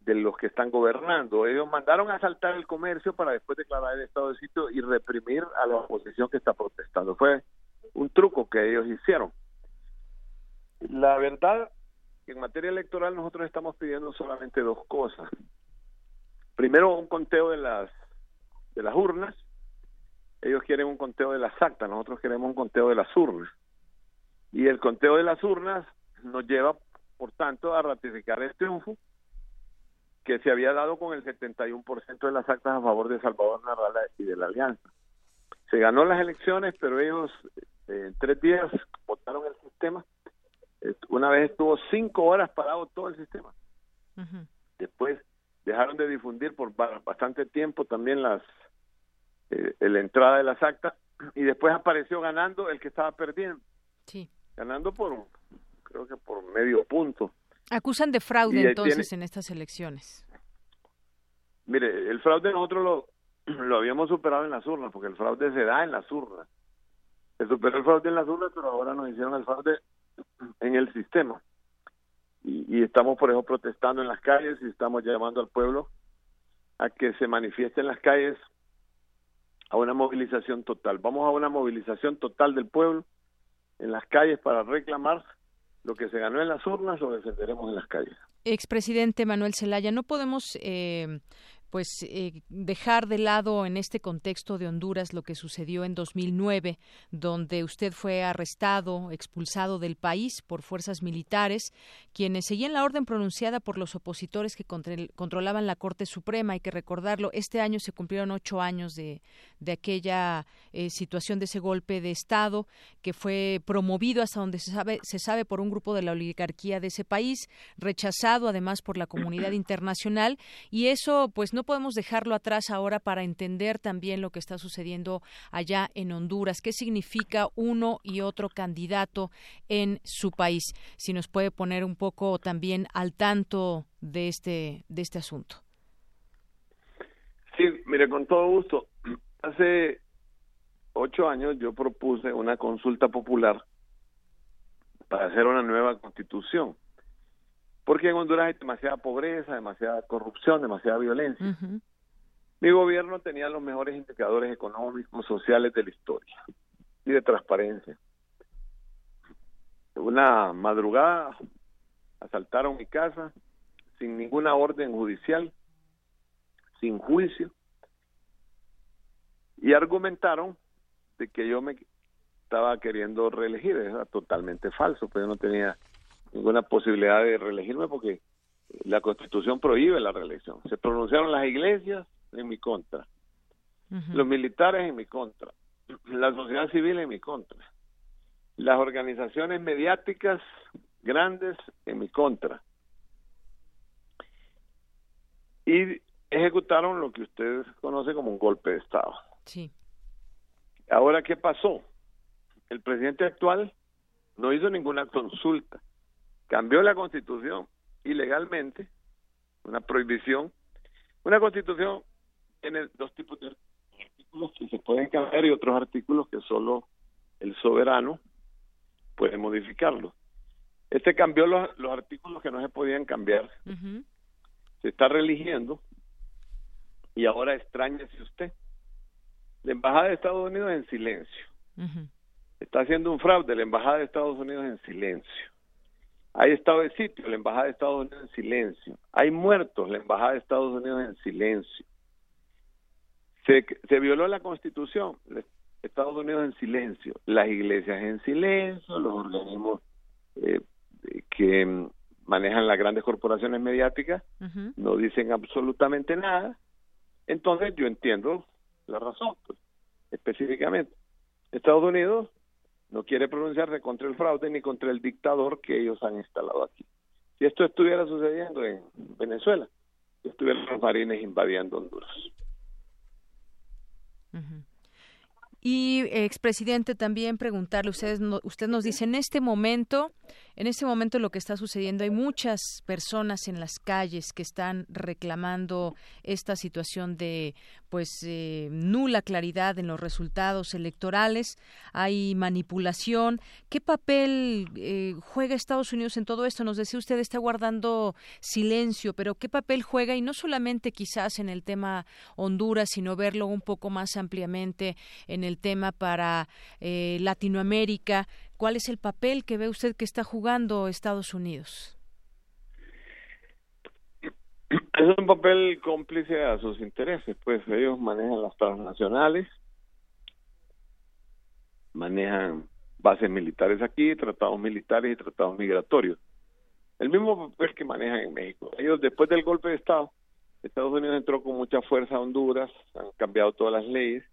de los que están gobernando. Ellos mandaron a asaltar el comercio para después declarar el estado de sitio y reprimir a la oposición que está protestando. Fue un truco que ellos hicieron. La verdad, en materia electoral nosotros estamos pidiendo solamente dos cosas. Primero, un conteo de las de las urnas. Ellos quieren un conteo de las actas, nosotros queremos un conteo de las urnas. Y el conteo de las urnas nos lleva, por tanto, a ratificar el triunfo que se había dado con el 71% de las actas a favor de Salvador Narrala y de la Alianza. Se ganó las elecciones, pero ellos en tres días votaron el sistema. Una vez estuvo cinco horas parado todo el sistema. Después dejaron de difundir por bastante tiempo también las eh, la entrada de las actas y después apareció ganando el que estaba perdiendo. Sí. Ganando por, creo que por medio punto. Acusan de fraude entonces en estas elecciones. Mire, el fraude nosotros lo, *clears throat* lo habíamos superado en las urnas, porque el fraude se da en las urnas. Se superó el fraude en las urnas, pero ahora nos hicieron el fraude en el sistema. Y, estamos por eso protestando en las calles y estamos llamando al pueblo a que se manifieste en las calles a una movilización total. Vamos a una movilización total del pueblo en las calles para reclamar lo que se ganó en las urnas lo defenderemos en las calles. Expresidente Manuel Zelaya, no podemos eh, pues eh, dejar de lado en este contexto de Honduras lo que sucedió en 2009, donde usted fue arrestado, expulsado del país por fuerzas militares, quienes seguían la orden pronunciada por los opositores que controlaban la Corte Suprema. Hay que recordarlo, este año se cumplieron ocho años de, de aquella eh, situación de ese golpe de Estado que fue promovido hasta donde se sabe, se sabe por un grupo de la oligarquía de ese país, rechazado además por la comunidad *clears throat* internacional, y eso pues no podemos dejarlo atrás ahora para entender también lo que está sucediendo allá en Honduras. ¿Qué significa uno y otro candidato en su país? Si nos puede poner un poco también al tanto de este, de este asunto. Sí, mire, con todo gusto. *clears throat* Hace ocho años yo propuse una consulta popular para hacer una nueva constitución porque en Honduras hay demasiada pobreza, demasiada corrupción, demasiada violencia. Mi gobierno tenía los mejores indicadores económicos, sociales de la historia y de transparencia. Una madrugada asaltaron mi casa sin ninguna orden judicial, sin juicio, y argumentaron de que yo me estaba queriendo reelegir. Era totalmente falso, pero yo no tenía ninguna posibilidad de reelegirme porque la constitución prohíbe la reelección. Se pronunciaron las iglesias en mi contra, los militares en mi contra, la sociedad civil en mi contra, las organizaciones mediáticas grandes en mi contra. Y ejecutaron lo que ustedes conocen como un golpe de Estado. Sí. Ahora, ¿qué pasó? El presidente actual no hizo ninguna consulta cambió la constitución ilegalmente, una prohibición. Una constitución tiene dos tipos de artículos que se pueden cambiar y otros artículos que solo el soberano puede modificarlos. Este cambió los, artículos que no se podían cambiar. Se está religiendo y ahora extrañese usted. La Embajada de Estados Unidos en silencio. Está haciendo un fraude la Embajada de Estados Unidos en silencio. Hay estado de sitio, la Embajada de Estados Unidos en silencio. Hay muertos, la Embajada de Estados Unidos en silencio. Se, se violó la Constitución, Estados Unidos en silencio. Las iglesias en silencio, los organismos eh, que manejan las grandes corporaciones mediáticas no dicen absolutamente nada. Entonces yo entiendo la razón, pues, específicamente. Estados Unidos no quiere pronunciarse contra el fraude ni contra el dictador que ellos han instalado aquí. Si esto estuviera sucediendo en Venezuela, estuvieran los marines invadiendo Honduras. Y expresidente también preguntarle ustedes usted nos dice en este momento En este momento lo que está sucediendo, hay muchas personas en las calles que están reclamando esta situación de pues eh, nula claridad en los resultados electorales, hay manipulación. ¿Qué papel eh, juega Estados Unidos en todo esto? Nos decía usted está guardando silencio, pero ¿qué papel juega y no solamente quizás en el tema Honduras, sino verlo un poco más ampliamente en el tema para eh, Latinoamérica? ¿Cuál es el papel que ve usted que está jugando Estados Unidos? Es un papel cómplice a sus intereses, pues ellos manejan las transnacionales, manejan bases militares aquí, tratados militares y tratados migratorios. El mismo papel que manejan en México. Ellos después del golpe de Estado, Estados Unidos entró con mucha fuerza a Honduras, han cambiado todas las leyes,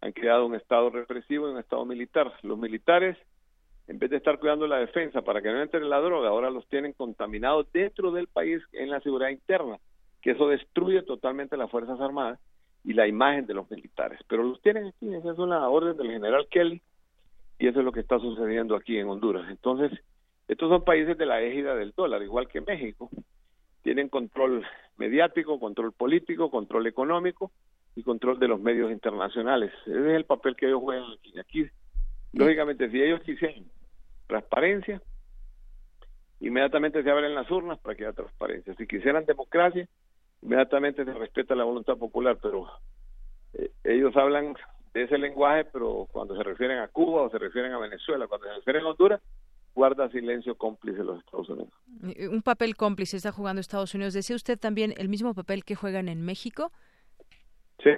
han creado un Estado represivo y un Estado militar. Los militares en vez de estar cuidando la defensa para que no entre la droga, ahora los tienen contaminados dentro del país en la seguridad interna, que eso destruye totalmente las Fuerzas Armadas y la imagen de los militares. Pero los tienen aquí, esa es una orden del general Kelly y eso es lo que está sucediendo aquí en Honduras. Entonces, estos son países de la égida del dólar, igual que México. Tienen control mediático, control político, control económico y control de los medios internacionales. Ese es el papel que ellos juegan aquí. Aquí Lógicamente, si ellos quisieran transparencia, inmediatamente se abren las urnas para que haya transparencia. Si quisieran democracia, inmediatamente se respeta la voluntad popular, pero eh, ellos hablan de ese lenguaje, pero cuando se refieren a Cuba o se refieren a Venezuela, cuando se refieren a Honduras, guarda silencio cómplice los Estados Unidos. Un papel cómplice está jugando Estados Unidos. ¿Decía usted también el mismo papel que juegan en México? Sí.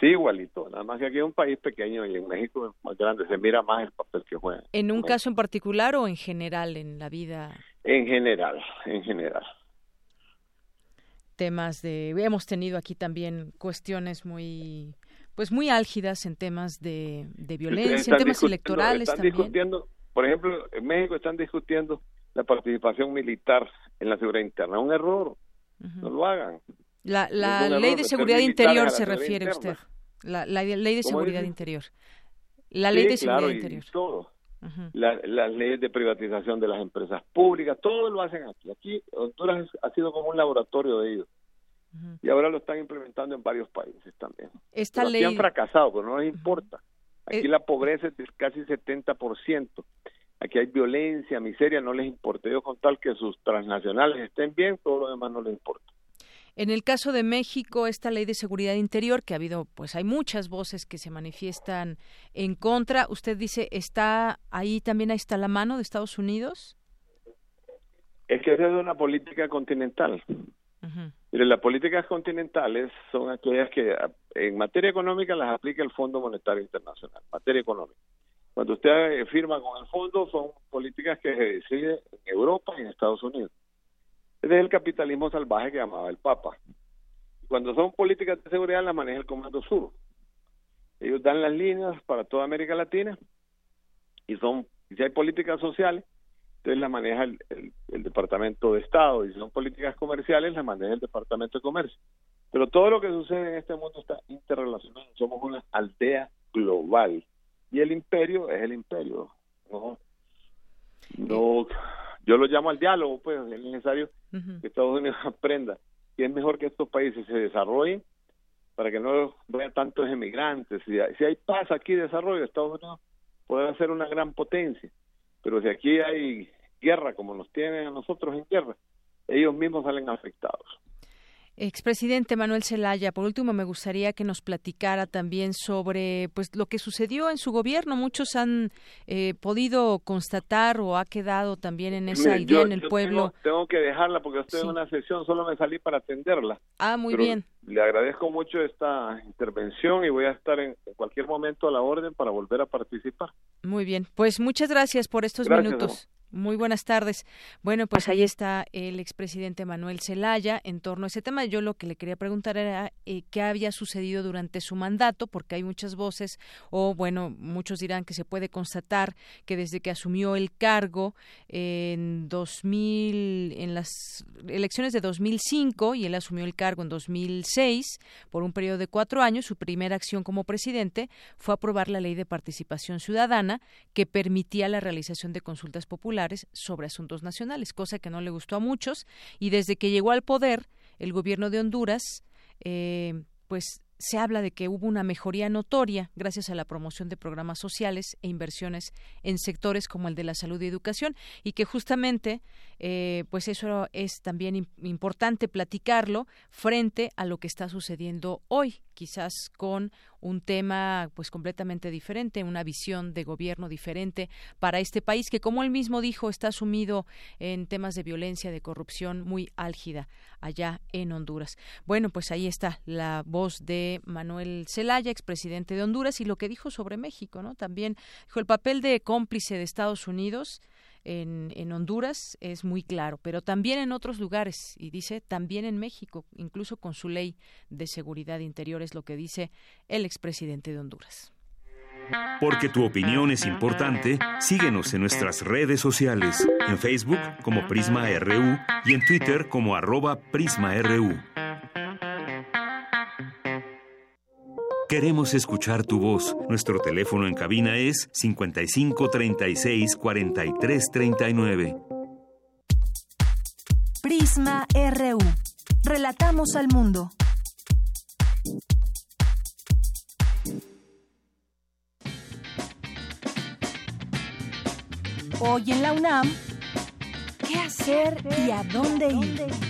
Sí, igualito. Nada más que aquí es un país pequeño y en México es más grande. Se mira más el papel que juega. ¿En un caso en particular o en general en la vida? En general, en general. Temas de... Hemos tenido aquí también cuestiones muy pues muy álgidas en temas de, violencia, en temas electorales están también. Discutiendo, por ejemplo, en México están discutiendo la participación militar en la seguridad interna. Un error. No lo hagan. La, la ley de seguridad interior se refiere usted. La, ley de seguridad interior. La ley de seguridad interior. Todo. las leyes de privatización de las empresas públicas, todo lo hacen aquí. Aquí Honduras ha sido como un laboratorio de ellos. Y ahora lo están implementando en varios países también. Esta ley... han fracasado, pero no les importa. Aquí eh, la pobreza es de casi 70%. Aquí hay violencia, miseria, no les importa. Ellos con tal que sus transnacionales estén bien, todo lo demás no les importa. En el caso de México, esta ley de seguridad interior, que ha habido, pues hay muchas voces que se manifiestan en contra. Usted dice, ¿está ahí también ahí está la mano de Estados Unidos? Es que es una política continental. Mire, las políticas continentales son aquellas que en materia económica las aplica el Fondo Monetario Internacional, materia económica. Cuando usted firma con el fondo son políticas que se deciden en Europa y en Estados Unidos. Ese es el capitalismo salvaje que llamaba el Papa. Cuando son políticas de seguridad las maneja el Comando Sur. Ellos dan las líneas para toda América Latina y son, si hay políticas sociales, entonces las maneja el, Departamento de Estado y si son políticas comerciales las maneja el Departamento de Comercio. Pero todo lo que sucede en este mundo está interrelacionado. Somos una aldea global y el imperio es el imperio. No, no yo lo llamo al diálogo, pues es necesario que Estados Unidos *laughs* aprenda que es mejor que estos países se desarrollen para que no vean tantos emigrantes. Si hay, si hay paz aquí, desarrollo, Estados Unidos puede ser una gran potencia, pero si aquí hay guerra como nos tienen a nosotros en guerra, ellos mismos salen afectados. Expresidente Manuel Zelaya, por último me gustaría que nos platicara también sobre pues lo que sucedió en su gobierno. Muchos han eh, podido constatar o ha quedado también en esa idea en el pueblo. Tengo, que dejarla porque estoy en una sesión, solo me salí para atenderla. Ah, muy bien. Le agradezco mucho esta intervención y voy a estar en, cualquier momento a la orden para volver a participar. Muy bien, pues muchas gracias por estos minutos. Muy buenas tardes. Bueno, pues ahí está el expresidente Manuel Zelaya en torno a ese tema. Yo lo que le quería preguntar era eh, qué había sucedido durante su mandato, porque hay muchas voces, o bueno, muchos dirán que se puede constatar que desde que asumió el cargo en 2000, en las elecciones de 2005 y él asumió el cargo en 2006 por un periodo de cuatro años, su primera acción como presidente fue aprobar la ley de participación ciudadana que permitía la realización de consultas populares sobre asuntos nacionales, cosa que no le gustó a muchos. Y desde que llegó al poder, el gobierno de Honduras, eh, pues se habla de que hubo una mejoría notoria gracias a la promoción de programas sociales e inversiones en sectores como el de la salud y educación y que justamente eh, pues eso es también importante platicarlo frente a lo que está sucediendo hoy quizás con un tema pues completamente diferente, una visión de gobierno diferente para este país que como él mismo dijo está sumido en temas de violencia, de corrupción muy álgida allá en Honduras. Bueno, pues ahí está la voz de Manuel Zelaya, expresidente de Honduras y lo que dijo sobre México, ¿no? También dijo el papel de cómplice de Estados Unidos en, Honduras es muy claro, pero también en otros lugares, y dice también en México, incluso con su ley de seguridad interior, es lo que dice el expresidente de Honduras. Porque tu opinión es importante, síguenos en nuestras redes sociales, en Facebook como Prisma RU y en Twitter como arroba PrismaRU. Queremos escuchar tu voz. Nuestro teléfono en cabina es 55 36 43 39. Prisma RU. Relatamos al mundo. Hoy en la UNAM, ¿qué hacer y a dónde ir?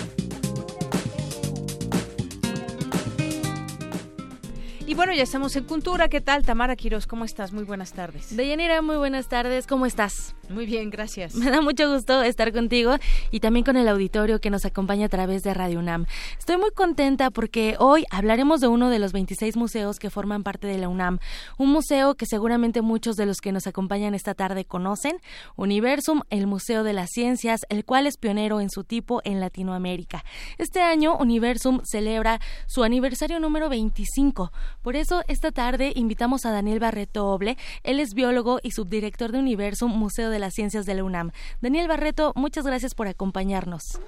Y bueno, ya estamos en Cultura. ¿Qué tal, Tamara Quiroz? ¿Cómo estás? Muy buenas tardes. Deyanira, muy buenas tardes. ¿Cómo estás? Muy bien, gracias. Me da mucho gusto estar contigo y también con el auditorio que nos acompaña a través de Radio UNAM. Estoy muy contenta porque hoy hablaremos de uno de los 26 museos que forman parte de la UNAM, un museo que seguramente muchos de los que nos acompañan esta tarde conocen, Universum, el Museo de las Ciencias, el cual es pionero en su tipo en Latinoamérica. Este año Universum celebra su aniversario número 25. Por eso esta tarde invitamos a Daniel Barreto Oble, él es biólogo y subdirector de Universum, Museo de las Ciencias de la UNAM. Daniel Barreto, muchas gracias por acompañarnos.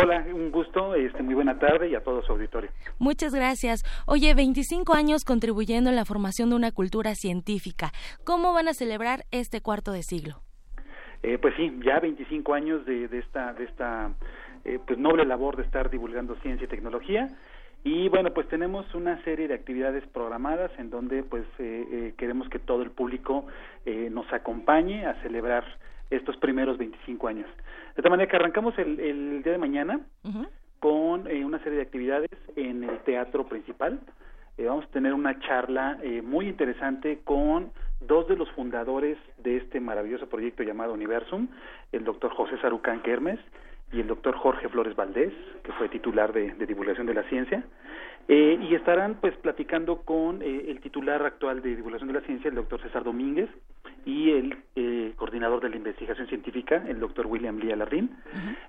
Hola, un gusto, este, muy buena tarde y a todo su auditorio. Muchas gracias. Oye, 25 años contribuyendo en la formación de una cultura científica. ¿Cómo van a celebrar este cuarto de siglo? Eh, pues sí, ya 25 años de, esta, de esta eh, pues noble labor de estar divulgando ciencia y tecnología. Y bueno, pues tenemos una serie de actividades programadas en donde pues eh, eh, queremos que todo el público eh, nos acompañe a celebrar estos primeros 25 años. De tal manera que arrancamos el, el día de mañana con una serie de actividades en el teatro principal. vamos a tener una charla muy interesante con dos de los fundadores de este maravilloso proyecto llamado Universum, el doctor José Sarucán Kermes y el doctor Jorge Flores Valdés, que fue titular de, divulgación de la ciencia, eh, y estarán pues platicando con eh, el titular actual de divulgación de la ciencia, el doctor César Domínguez, y el eh, coordinador de la investigación científica, el doctor William Lee Alarrín,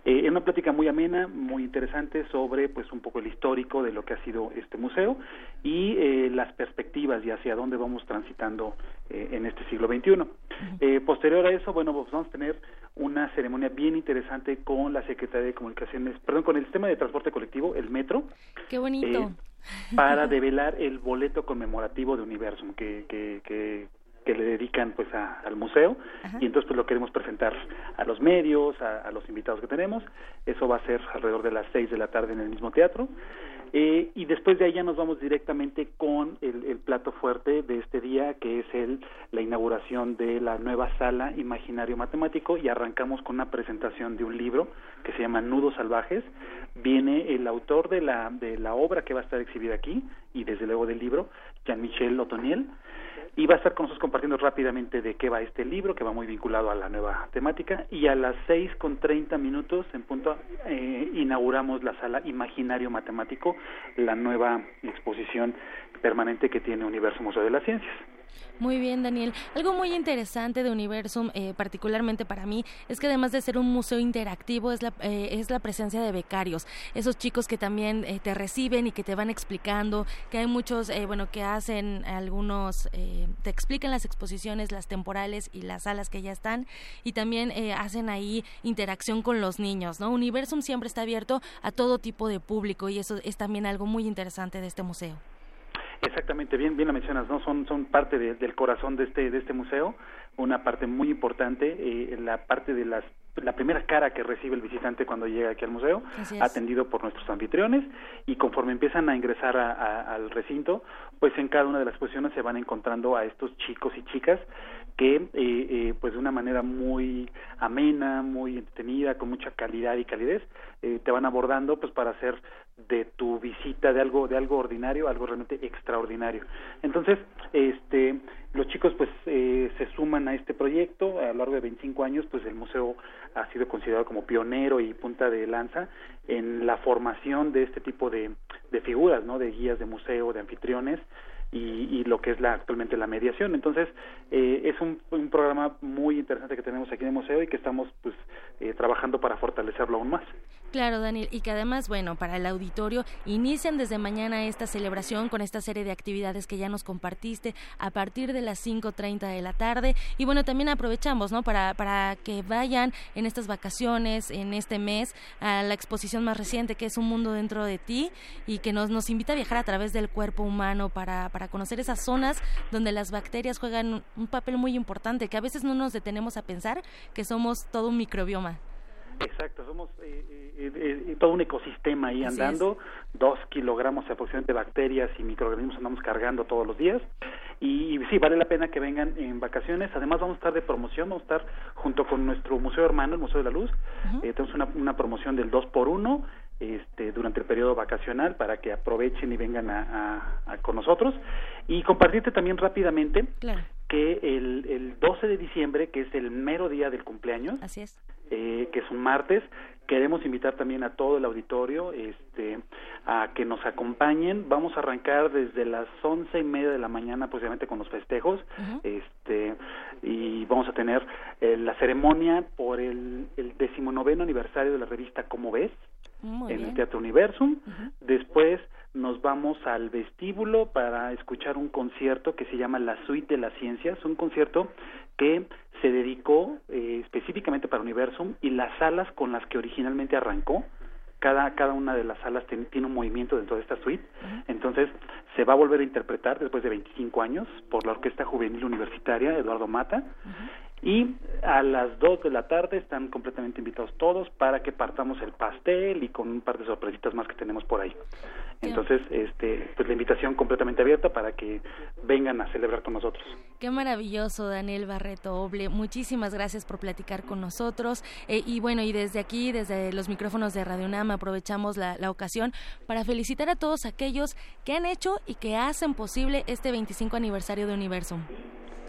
en una plática muy amena, muy interesante sobre pues un poco el histórico de lo que ha sido este museo y las perspectivas y hacia dónde vamos transitando en este siglo XXI. posterior a eso, bueno, pues vamos a tener una ceremonia bien interesante con la Secretaría de Comunicaciones, perdón, con el sistema de transporte colectivo, el metro. Qué bonito. Eh, para *laughs* develar el boleto conmemorativo de Universum que, que, que, que le dedican pues al museo y entonces pues lo queremos presentar a los medios, a, a, los invitados que tenemos. Eso va a ser alrededor de las seis de la tarde en el mismo teatro. Eh, y después de ahí ya nos vamos directamente con el, plato fuerte de este día, que es el, la inauguración de la nueva sala Imaginario Matemático, y arrancamos con una presentación de un libro que se llama Nudos Salvajes. Viene el autor de la, de la obra que va a estar exhibida aquí, y desde luego del libro, Jean-Michel Otoniel y va a estar con nosotros compartiendo rápidamente de qué va este libro, que va muy vinculado a la nueva temática, y a las seis con treinta minutos en punto eh, inauguramos la sala Imaginario Matemático, la nueva exposición permanente que tiene Universo Museo de las Ciencias. Muy bien, Daniel. Algo muy interesante de Universum, eh, particularmente para mí, es que además de ser un museo interactivo, es la, eh, es la presencia de becarios. Esos chicos que también eh, te reciben y que te van explicando, que hay muchos, bueno, que hacen algunos, te explican las exposiciones, las temporales y las salas que ya están, y también hacen ahí interacción con los niños, ¿no? Universum siempre está abierto a todo tipo de público y eso es también algo muy interesante de este museo. Exactamente, bien, bien lo mencionas, ¿no? Son, son parte del corazón de este, de este museo, una parte muy importante, eh, la parte de las la primera cara que recibe el visitante cuando llega aquí al museo, atendido por nuestros anfitriones, y conforme empiezan a ingresar al recinto, pues en cada una de las posiciones se van encontrando a estos chicos y chicas que eh, eh, pues de una manera muy amena, muy entretenida, con mucha calidad y calidez, eh, te van abordando pues para hacer de tu visita de algo de algo ordinario algo realmente extraordinario. Entonces, este los chicos pues eh, se suman a este proyecto a lo largo de 25 años pues el museo ha sido considerado como pionero y punta de lanza en la formación de este tipo de, de figuras no de guías de museo de anfitriones y, lo que es la actualmente la mediación. Entonces, eh, es un, programa muy interesante que tenemos aquí en el museo y que estamos pues eh, trabajando para fortalecerlo aún más. Claro, Daniel, y que además, bueno, para el auditorio inician desde mañana esta celebración con esta serie de actividades que ya nos compartiste a partir de las 5.30 de la tarde. Y bueno, también aprovechamos, ¿no? Para, para que vayan en estas vacaciones, en este mes, a la exposición más reciente que es Un Mundo Dentro de Ti y que nos, nos invita a viajar a través del cuerpo humano para conocer esas zonas donde las bacterias juegan un papel muy importante, que a veces no nos detenemos a pensar que somos todo un microbioma. Exacto, somos eh, eh, eh, todo un ecosistema ahí andando, dos kilogramos aproximadamente de bacterias y microorganismos andamos cargando todos los días. Y, sí, vale la pena que vengan en vacaciones, además vamos a estar de promoción, vamos a estar junto con nuestro museo hermano, el Museo de la Luz, tenemos una, una promoción del 2 por 1 este, durante el periodo vacacional para que aprovechen y vengan a, con nosotros. Y compartirte también rápidamente que el, el 12 de diciembre, que es el mero día del cumpleaños, Así es. Eh, que es un martes, queremos invitar también a todo el auditorio este, a que nos acompañen. Vamos a arrancar desde las once y media de la mañana, posiblemente con los festejos, este, y vamos a tener eh, la ceremonia por el, el decimonoveno aniversario de la revista Como Ves, en el Teatro Universum. Después nos vamos al vestíbulo para escuchar un concierto que se llama La Suite de las Ciencias, un concierto que se dedicó eh, específicamente para Universum y las salas con las que originalmente arrancó, cada, cada una de las salas tiene un movimiento dentro de esta suite, entonces se va a volver a interpretar después de 25 años por la Orquesta Juvenil Universitaria Eduardo Mata y a las 2 de la tarde están completamente invitados todos para que partamos el pastel y con un par de sorpresitas más que tenemos por ahí. Entonces, este, pues la invitación completamente abierta para que vengan a celebrar con nosotros. Qué maravilloso, Daniel Barreto Oble. Muchísimas gracias por platicar con nosotros. Eh, y bueno, y desde aquí, desde los micrófonos de Radio Nama, aprovechamos la, la ocasión para felicitar a todos aquellos que han hecho y que hacen posible este 25 aniversario de Universum.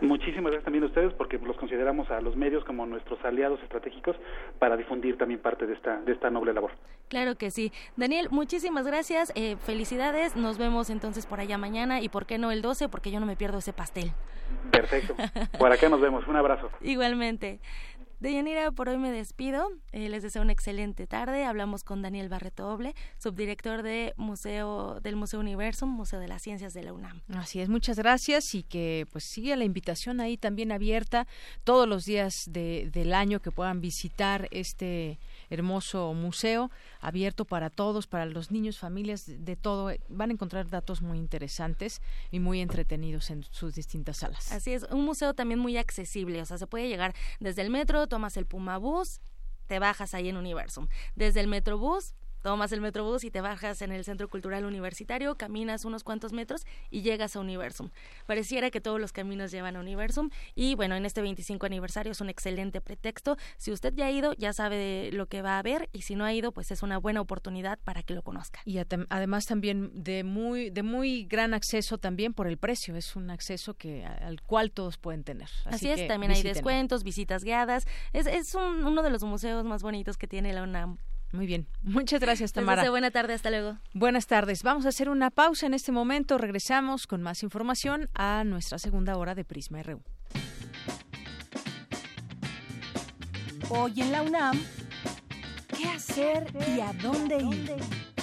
Muchísimas gracias también a ustedes porque los consideramos a los medios como nuestros aliados estratégicos para difundir también parte de esta, de esta noble labor. Claro que sí. Daniel, muchísimas gracias. Eh, felicidades. Nos vemos entonces por allá mañana y por qué no el 12 porque yo no me pierdo ese pastel. Perfecto. *laughs* Por acá nos vemos. Un abrazo. Igualmente. De Yanira, por hoy me despido. Eh, les deseo una excelente tarde. Hablamos con Daniel Barreto Oble, subdirector de Museo, del Museo Universum, Museo de las Ciencias de la UNAM. Así es, muchas gracias y que pues siga la invitación ahí también abierta todos los días de, del año que puedan visitar este hermoso museo abierto para todos, para los niños, familias, de todo. Van a encontrar datos muy interesantes y muy entretenidos en sus distintas salas. Así es, un museo también muy accesible, o sea, se puede llegar desde el metro, tomas el Pumabús, te bajas ahí en Universum. Desde el Metrobús tomas el Metrobús y te bajas en el Centro Cultural Universitario, caminas unos cuantos metros y llegas a Universum. Pareciera que todos los caminos llevan a Universum y bueno, en este 25 aniversario es un excelente pretexto. Si usted ya ha ido, ya sabe lo que va a ver y si no ha ido, pues es una buena oportunidad para que lo conozca. Y además también de muy de muy gran acceso también por el precio, es un acceso que al cual todos pueden tener. Así, es, también hay descuentos, visitas guiadas. Es, es uno de los museos más bonitos que tiene la UNAM Muy bien. Muchas gracias, Tamara. buena tarde, hasta luego. Buenas tardes. Vamos a hacer una pausa en este momento. Regresamos con más información a nuestra segunda hora de Prisma RU. Hoy en la UNAM, ¿qué hacer y a dónde ir?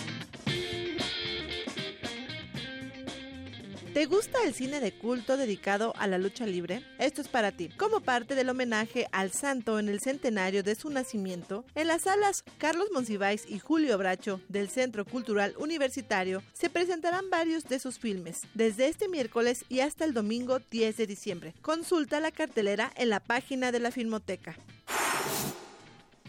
¿Te gusta el cine de culto dedicado a la lucha libre? Esto es para ti. Como parte del homenaje al santo en el centenario de su nacimiento, en las salas Carlos Monsiváis y Julio Bracho del Centro Cultural Universitario se presentarán varios de sus filmes, desde este miércoles y hasta el domingo 10 de diciembre. Consulta la cartelera en la página de la Filmoteca.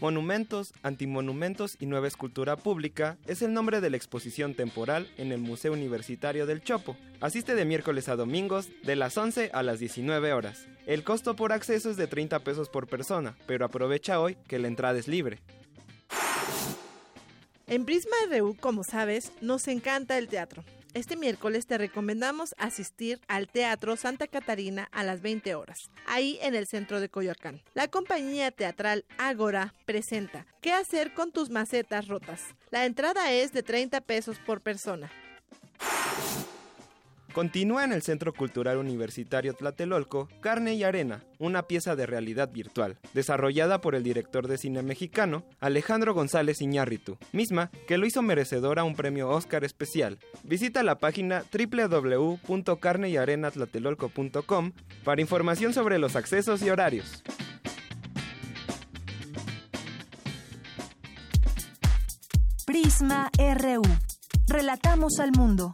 Monumentos, Antimonumentos y Nueva Escultura Pública es el nombre de la exposición temporal en el Museo Universitario del Chopo. Asiste de miércoles a domingos de las 11 a las 19 horas. El costo por acceso es de 30 pesos por persona, pero aprovecha hoy que la entrada es libre. En Prisma RU, como sabes, nos encanta el teatro. Este miércoles te recomendamos asistir al Teatro Santa Catarina a las 20 horas, ahí en el centro de Coyoacán. La compañía teatral Agora presenta ¿Qué hacer con tus macetas rotas? La entrada es de 30 pesos por persona. Continúa en el Centro Cultural Universitario Tlatelolco Carne y Arena, una pieza de realidad virtual, desarrollada por el director de cine mexicano Alejandro González Iñárritu, misma que lo hizo merecedor a un premio Oscar especial. Visita la página www.carneyarena.tlatelolco.com para información sobre los accesos y horarios. Prisma RU. Relatamos al mundo.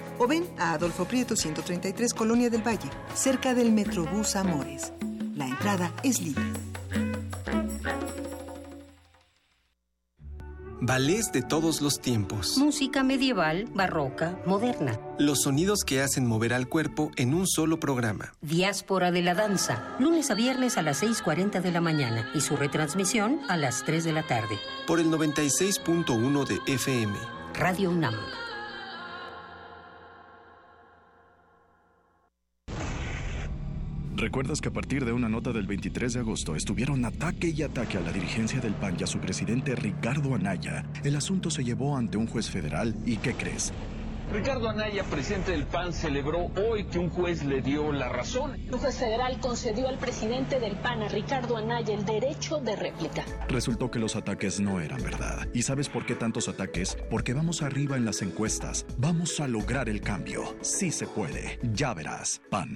o ven a Adolfo Prieto 133 Colonia del Valle, cerca del Metrobús Amores. La entrada es libre. Ballets de todos los tiempos. Música medieval, barroca, moderna. Los sonidos que hacen mover al cuerpo en un solo programa. Diáspora de la danza, lunes a viernes a las 6.40 de la mañana y su retransmisión a las 3 de la tarde. Por el 96.1 de FM. Radio UNAM. ¿Recuerdas que a partir de una nota del 23 de agosto estuvieron ataque y ataque a la dirigencia del PAN y a su presidente Ricardo Anaya? El asunto se llevó ante un juez federal y ¿qué crees? Ricardo Anaya, presidente del PAN, celebró hoy que un juez le dio la razón. Un juez federal concedió al presidente del PAN, a Ricardo Anaya, el derecho de réplica. Resultó que los ataques no eran verdad. ¿Y sabes por qué tantos ataques? Porque vamos arriba en las encuestas. Vamos a lograr el cambio. Sí se puede. Ya verás. PAN.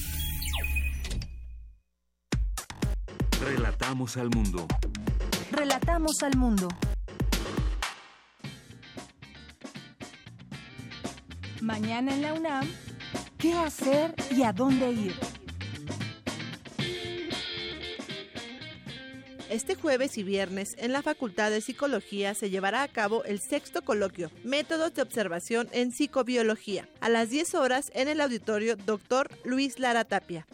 Relatamos al mundo. Relatamos al mundo. Mañana en la UNAM, ¿qué hacer y a dónde ir? Este jueves y viernes en la Facultad de Psicología se llevará a cabo el sexto coloquio Métodos de Observación en Psicobiología a las 10 horas en el auditorio Dr. Luis Lara Tapia.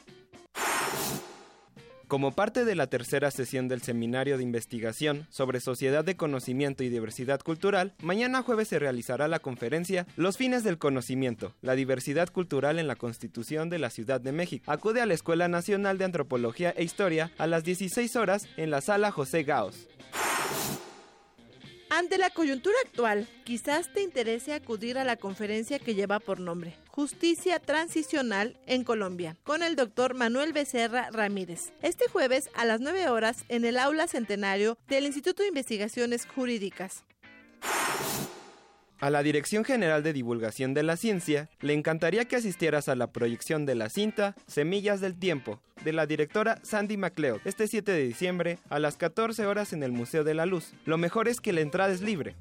Como parte de la tercera sesión del Seminario de Investigación sobre Sociedad de Conocimiento y Diversidad Cultural, mañana jueves se realizará la conferencia Los fines del conocimiento, la diversidad cultural en la Constitución de la Ciudad de México. Acude a la Escuela Nacional de Antropología e Historia a las 16 horas en la sala José Gaos. Ante la coyuntura actual, quizás te interese acudir a la conferencia que lleva por nombre Justicia Transicional en Colombia, con el doctor Manuel Becerra Ramírez. Este jueves a las 9 horas en el aula centenario del Instituto de Investigaciones Jurídicas. A la Dirección General de Divulgación de la Ciencia le encantaría que asistieras a la proyección de la cinta Semillas del Tiempo de la directora Sandy MacLeod este 7 de diciembre a las 14 horas en el Museo de la Luz. Lo mejor es que la entrada es libre.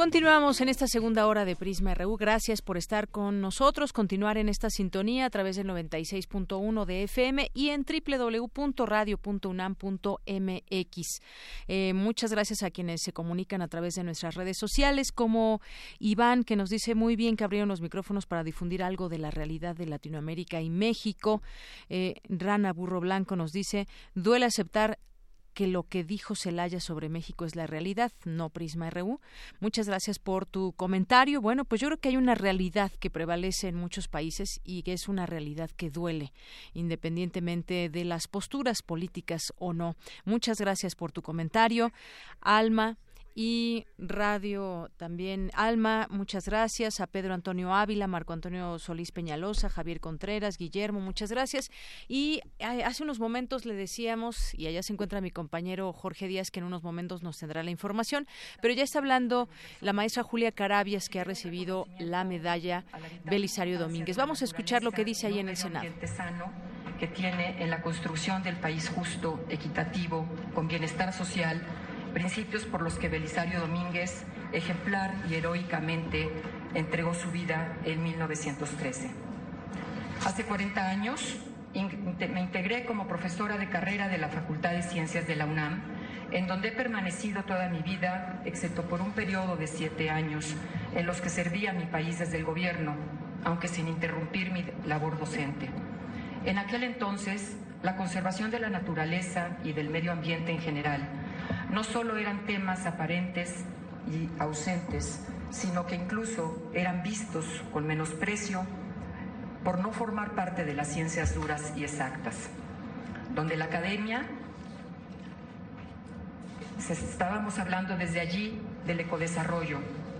Continuamos en esta segunda hora de Prisma RU. Gracias por estar con nosotros, continuar en esta sintonía a través del 96.1 de FM y en www.radio.unam.mx. Eh, muchas gracias a quienes se comunican a través de nuestras redes sociales, como Iván, que nos dice muy bien que abrieron los micrófonos para difundir algo de la realidad de Latinoamérica y México. Eh, Rana Burro Blanco nos dice, duele aceptar que lo que dijo Celaya sobre México es la realidad, no Prisma RU. Muchas gracias por tu comentario. Bueno, pues yo creo que hay una realidad que prevalece en muchos países y que es una realidad que duele, independientemente de las posturas políticas o no. Muchas gracias por tu comentario. Alma, y Radio también Alma, muchas gracias, a Pedro Antonio Ávila, Marco Antonio Solís Peñalosa, Javier Contreras, Guillermo, muchas gracias. Y hace unos momentos le decíamos, y allá se encuentra mi compañero Jorge Díaz, que en unos momentos nos tendrá la información, pero ya está hablando la maestra Julia Carabias, que ha recibido la medalla Belisario Domínguez. Vamos a escuchar lo que dice ahí en el Senado que tiene en la construcción del país justo, equitativo, con bienestar social principios por los que Belisario Domínguez ejemplar y heroicamente entregó su vida en 1913. Hace 40 años me integré como profesora de carrera de la Facultad de Ciencias de la UNAM, en donde he permanecido toda mi vida, excepto por un periodo de siete años en los que serví a mi país desde el gobierno, aunque sin interrumpir mi labor docente. En aquel entonces, la conservación de la naturaleza y del medio ambiente en general no solo eran temas aparentes y ausentes, sino que incluso eran vistos con menosprecio por no formar parte de las ciencias duras y exactas, donde la academia, estábamos hablando desde allí del ecodesarrollo,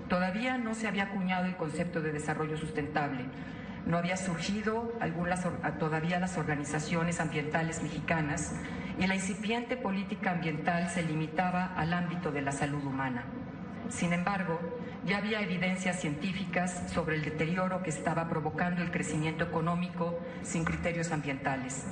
todavía no se había acuñado el concepto de desarrollo sustentable, no había surgido todavía las organizaciones ambientales mexicanas y la incipiente política ambiental se limitaba al ámbito de la salud humana. Sin embargo, ya había evidencias científicas sobre el deterioro que estaba provocando el crecimiento económico sin criterios ambientales.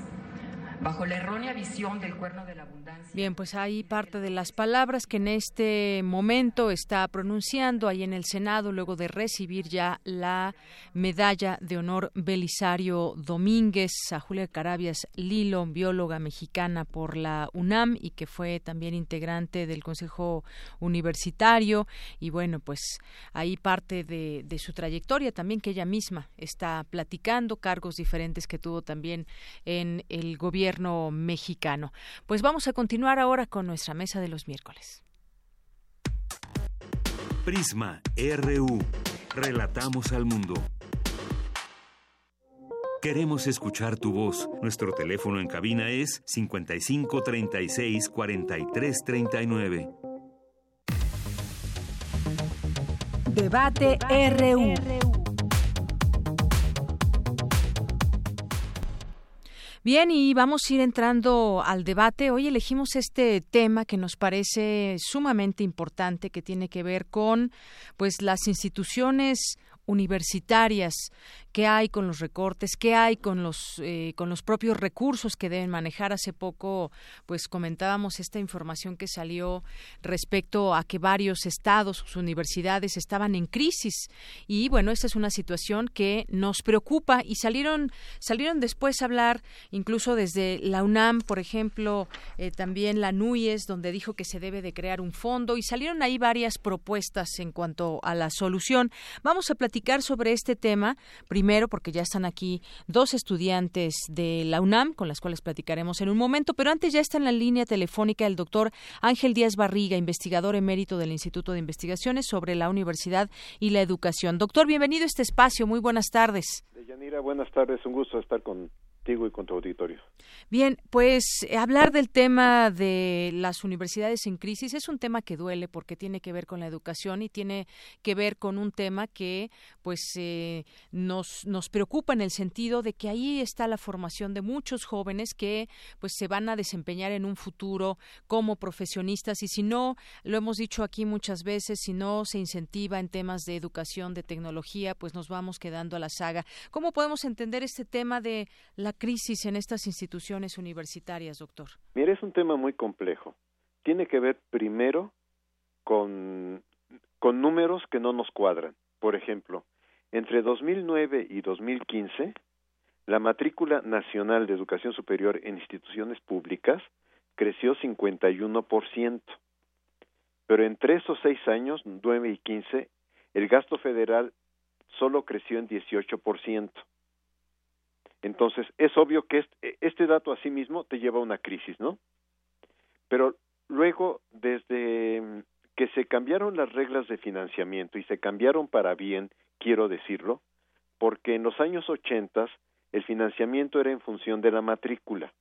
Bajo la errónea visión del cuerno de la abundancia. Bien, pues ahí parte de las palabras que en este momento está pronunciando ahí en el Senado luego de recibir ya la medalla de honor Belisario Domínguez a Julia Carabias Lilo, bióloga mexicana por la UNAM y que fue también integrante del Consejo Universitario y bueno, pues ahí parte de, de su trayectoria también que ella misma está platicando, cargos diferentes que tuvo también en el gobierno mexicano. Pues vamos a continuar ahora con nuestra mesa de los miércoles. Prisma RU. Relatamos al mundo. Queremos escuchar tu voz. Nuestro teléfono en cabina es 55 36 43 39. Debate RU. Bien, y vamos a ir entrando al debate. Hoy elegimos este tema que nos parece sumamente importante, que tiene que ver con pues las instituciones universitarias, qué hay con los recortes, qué hay con los eh, con los propios recursos que deben manejar. Hace poco, pues comentábamos esta información que salió respecto a que varios estados, sus universidades estaban en crisis y bueno, esta es una situación que nos preocupa y salieron salieron después a hablar incluso desde la UNAM, por ejemplo, eh, también la NUYES, donde dijo que se debe de crear un fondo y salieron ahí varias propuestas en cuanto a la solución. Vamos a platicar sobre este tema, porque ya están aquí dos estudiantes de la UNAM, con las cuales platicaremos en un momento, pero antes ya está en la línea telefónica el doctor Ángel Díaz Barriga, investigador emérito del Instituto de Investigaciones sobre la Universidad y la Educación. Doctor, bienvenido a este espacio, muy buenas tardes. Yanira, buenas tardes, un gusto estar con y con tu auditorio. Bien, pues eh, hablar del tema de las universidades en crisis es un tema que duele porque tiene que ver con la educación y tiene que ver con un tema que pues eh, nos, nos preocupa en el sentido de que ahí está la formación de muchos jóvenes que pues se van a desempeñar en un futuro como profesionistas y si no, lo hemos dicho aquí muchas veces, si no se incentiva en temas de educación, de tecnología, pues nos vamos quedando a la saga. ¿Cómo podemos entender este tema de la crisis en estas instituciones universitarias, doctor? Mire, es un tema muy complejo. Tiene que ver primero con, con números que no nos cuadran. Por ejemplo, entre 2009 y 2015, la matrícula nacional de educación superior en instituciones públicas creció 51%. Pero entre esos seis años, 9 y 15, el gasto federal solo creció en 18%. Entonces, es obvio que este, este dato a sí mismo te lleva a una crisis, ¿no? Pero luego, desde que se cambiaron las reglas de financiamiento y se cambiaron para bien, quiero decirlo, porque en los años 80 el financiamiento era en función de la matrícula.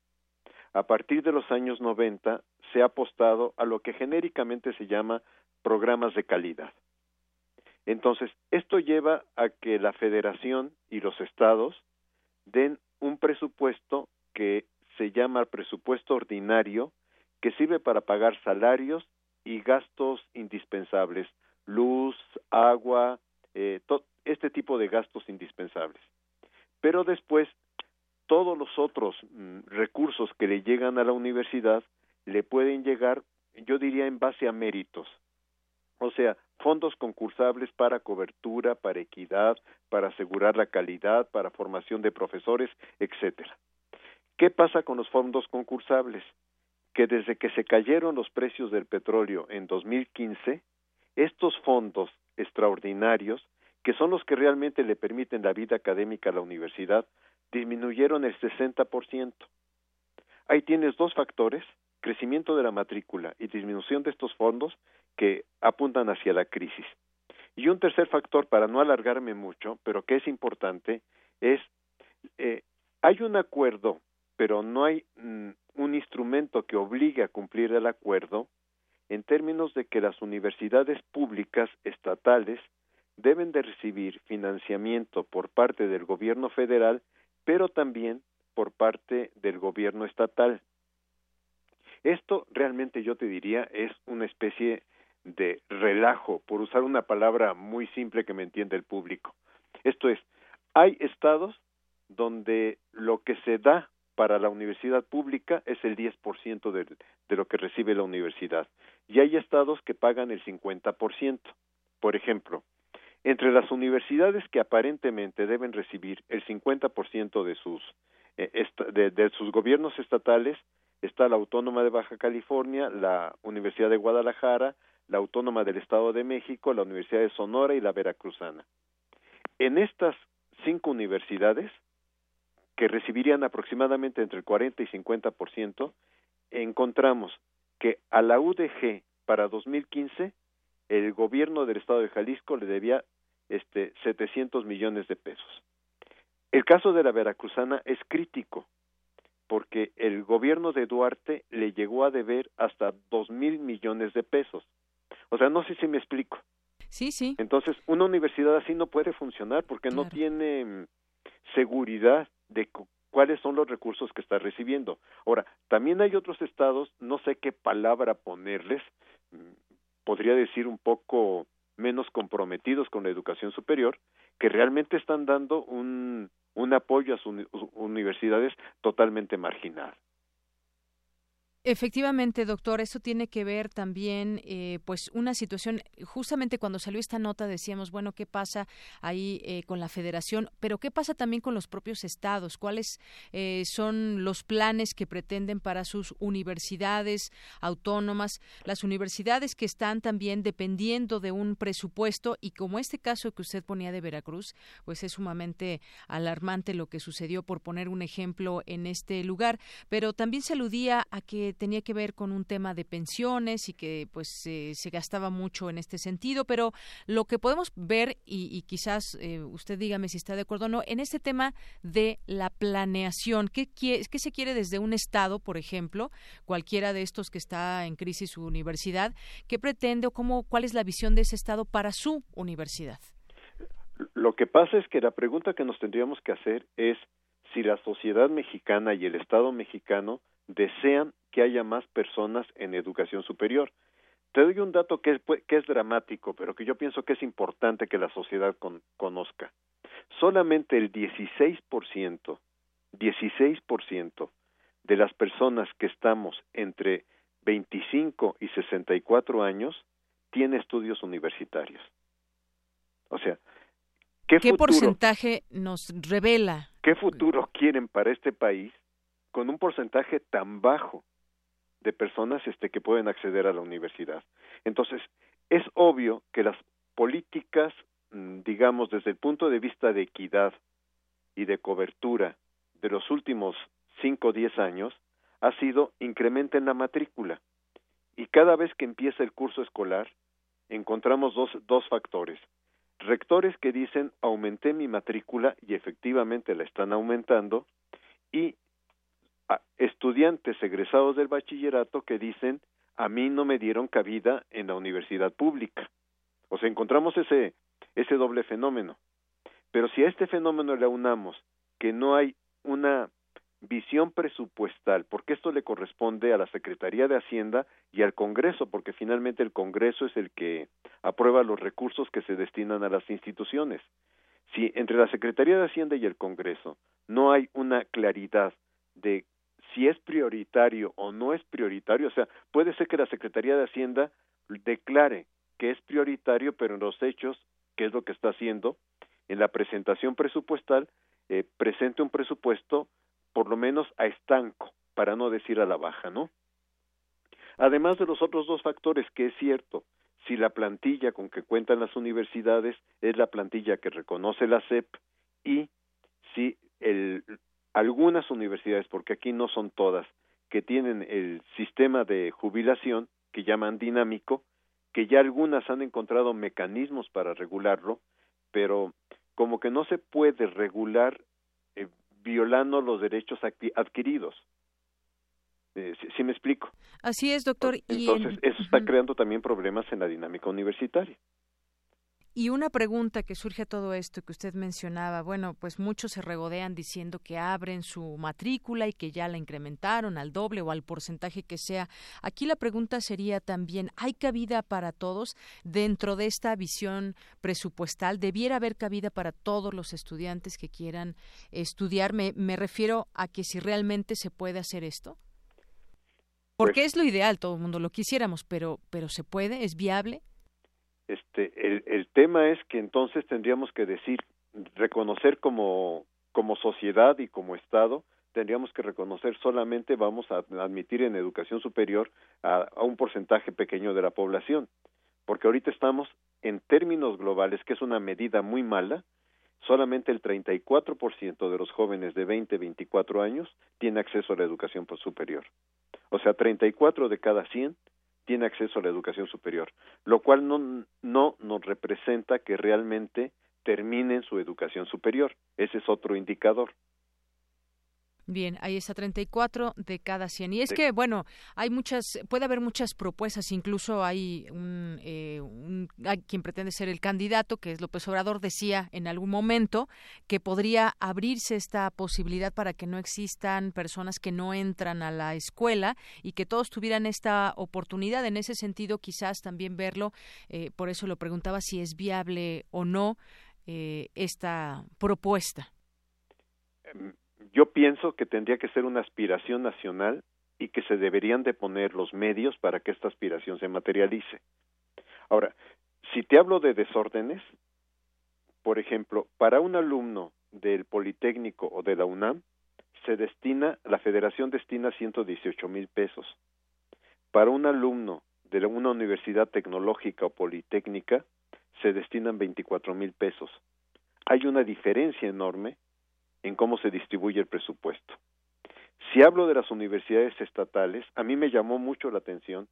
A partir de los años 90 se ha apostado a lo que genéricamente se llama programas de calidad. Entonces, esto lleva a que la federación y los estados den un presupuesto que se llama presupuesto ordinario, que sirve para pagar salarios y gastos indispensables, luz, agua, eh, este tipo de gastos indispensables. Pero después, todos los otros mm, recursos que le llegan a la universidad le pueden llegar, yo diría, en base a méritos. O sea, fondos concursables para cobertura, para equidad, para asegurar la calidad, para formación de profesores, etcétera. ¿Qué pasa con los fondos concursables? Que desde que se cayeron los precios del petróleo en 2015, estos fondos extraordinarios, que son los que realmente le permiten la vida académica a la universidad, disminuyeron el 60%. Ahí tienes dos factores, crecimiento de la matrícula y disminución de estos fondos que apuntan hacia la crisis. Y un tercer factor, para no alargarme mucho, pero que es importante, es eh, hay un acuerdo, pero no hay mm, un instrumento que obligue a cumplir el acuerdo en términos de que las universidades públicas estatales deben de recibir financiamiento por parte del gobierno federal, pero también por parte del gobierno estatal. Esto realmente yo te diría es una especie de relajo, por usar una palabra muy simple que me entiende el público. Esto es, hay estados donde lo que se da para la universidad pública es el 10% de, de lo que recibe la universidad y hay estados que pagan el 50%. Por ejemplo, entre las universidades que aparentemente deben recibir el 50% de sus eh, de sus gobiernos estatales está la Autónoma de Baja California, la Universidad de Guadalajara, la Autónoma del Estado de México, la Universidad de Sonora y la Veracruzana. En estas cinco universidades, que recibirían aproximadamente entre el 40 y 50%, encontramos que a la UDG para 2015 el gobierno del estado de Jalisco le debía este 700 millones de pesos. El caso de la Veracruzana es crítico porque el gobierno de Duarte le llegó a deber hasta dos mil millones de pesos. O sea, no sé si me explico. Sí, sí. Entonces, una universidad así no puede funcionar porque no tiene mm, seguridad de cuáles son los recursos que está recibiendo. Ahora, también hay otros estados, no sé qué palabra ponerles, mm, podría decir un poco menos comprometidos con la educación superior, que realmente están dando un, un apoyo a sus universidades totalmente marginal. Efectivamente, doctor, eso tiene que ver también, eh, pues, una situación. Justamente cuando salió esta nota decíamos, bueno, ¿qué pasa ahí eh, con la Federación? Pero ¿qué pasa también con los propios estados? ¿Cuáles eh, son los planes que pretenden para sus universidades autónomas? Las universidades que están también dependiendo de un presupuesto y como este caso que usted ponía de Veracruz, pues es sumamente alarmante lo que sucedió por poner un ejemplo en este lugar. Pero también se aludía a que tenía que ver con un tema de pensiones y que pues se gastaba mucho en este sentido, pero lo que podemos ver y, quizás eh, usted dígame si está de acuerdo o no en este tema de la planeación, ¿qué, ¿qué, se quiere desde un estado, por ejemplo, cualquiera de estos que está en crisis su universidad, qué pretende o cómo cuál es la visión de ese estado para su universidad? Lo que pasa es que la pregunta que nos tendríamos que hacer es si la sociedad mexicana y el Estado mexicano desean que haya más personas en educación superior. Te doy un dato que es, que es dramático, pero que yo pienso que es importante que la sociedad conozca. Solamente el 16%, 16% de las personas que estamos entre 25 y 64 años tiene estudios universitarios. O sea, ¿qué, ¿Qué porcentaje nos revela? ¿Qué futuro quieren para este país con un porcentaje tan bajo de personas este, que pueden acceder a la universidad. Entonces, es obvio que las políticas, mm, digamos, desde el punto de vista de equidad y de cobertura de los últimos cinco o diez años, ha sido incrementen la matrícula. Y cada vez que empieza el curso escolar, encontramos dos, dos factores. Rectores que dicen aumenté mi matrícula y efectivamente la están aumentando, y estudiantes egresados del bachillerato que dicen a mí no me dieron cabida en la universidad pública. O sea, encontramos ese, ese doble fenómeno. Pero si a este fenómeno le aunamos que no hay una visión presupuestal, porque esto le corresponde a la Secretaría de Hacienda y al Congreso, porque finalmente el Congreso es el que aprueba los recursos que se destinan a las instituciones. Si entre la Secretaría de Hacienda y el Congreso no hay una claridad de si es prioritario o no es prioritario, o sea, puede ser que la Secretaría de Hacienda declare que es prioritario, pero en los hechos, que es lo que está haciendo, en la presentación presupuestal, eh, presente un presupuesto por lo menos a estanco, para no decir a la baja, ¿no? Además de los otros dos factores, que es cierto, si la plantilla con que cuentan las universidades es la plantilla que reconoce la SEP y si el, algunas universidades, porque aquí no son todas, que tienen el sistema de jubilación que llaman dinámico, que ya algunas han encontrado mecanismos para regularlo, pero como que no se puede regular eh, violando los derechos adquiridos. Eh, ¿sí, me explico? Así es, doctor. Entonces, eso está creando también problemas en la dinámica universitaria. Y una pregunta que surge a todo esto que usted mencionaba, bueno, pues muchos se regodean diciendo que abren su matrícula y que ya la incrementaron al doble o al porcentaje que sea. Aquí la pregunta sería también, ¿hay cabida para todos dentro de esta visión presupuestal? ¿Debiera haber cabida para todos los estudiantes que quieran estudiar? Me, me refiero a que si realmente se puede hacer esto. Porque pues es lo ideal, todo el mundo lo quisiéramos, pero, pero ¿se puede? ¿Es viable? Este, el, el tema es que entonces tendríamos que decir, reconocer como, como sociedad y como Estado, tendríamos que reconocer solamente vamos a admitir en educación superior a, a, un porcentaje pequeño de la población, porque ahorita estamos en términos globales, que es una medida muy mala, solamente el 34% de los jóvenes de 20, 24 años tiene acceso a la educación superior. O sea, 34 de cada 100 tiene acceso a la educación superior, lo cual no, no nos representa que realmente terminen su educación superior. Ese es otro indicador. Bien, ahí está 34 de cada 100. Y es que, bueno, hay muchas, puede haber muchas propuestas, incluso hay un, eh, quien pretende ser el candidato, que es López Obrador, decía en algún momento que podría abrirse esta posibilidad para que no existan personas que no entran a la escuela y que todos tuvieran esta oportunidad. En ese sentido, quizás también verlo, eh, por eso lo preguntaba si es viable o no eh, esta propuesta. Em, yo pienso que tendría que ser una aspiración nacional y que se deberían de poner los medios para que esta aspiración se materialice. Ahora, si te hablo de desórdenes, por ejemplo, para un alumno del Politécnico o de la UNAM, se destina, la federación destina 118 mil pesos. Para un alumno de una universidad tecnológica o politécnica, se destinan 24 mil pesos. Hay una diferencia enorme en cómo se distribuye el presupuesto. Si hablo de las universidades estatales, a mí me llamó mucho la atención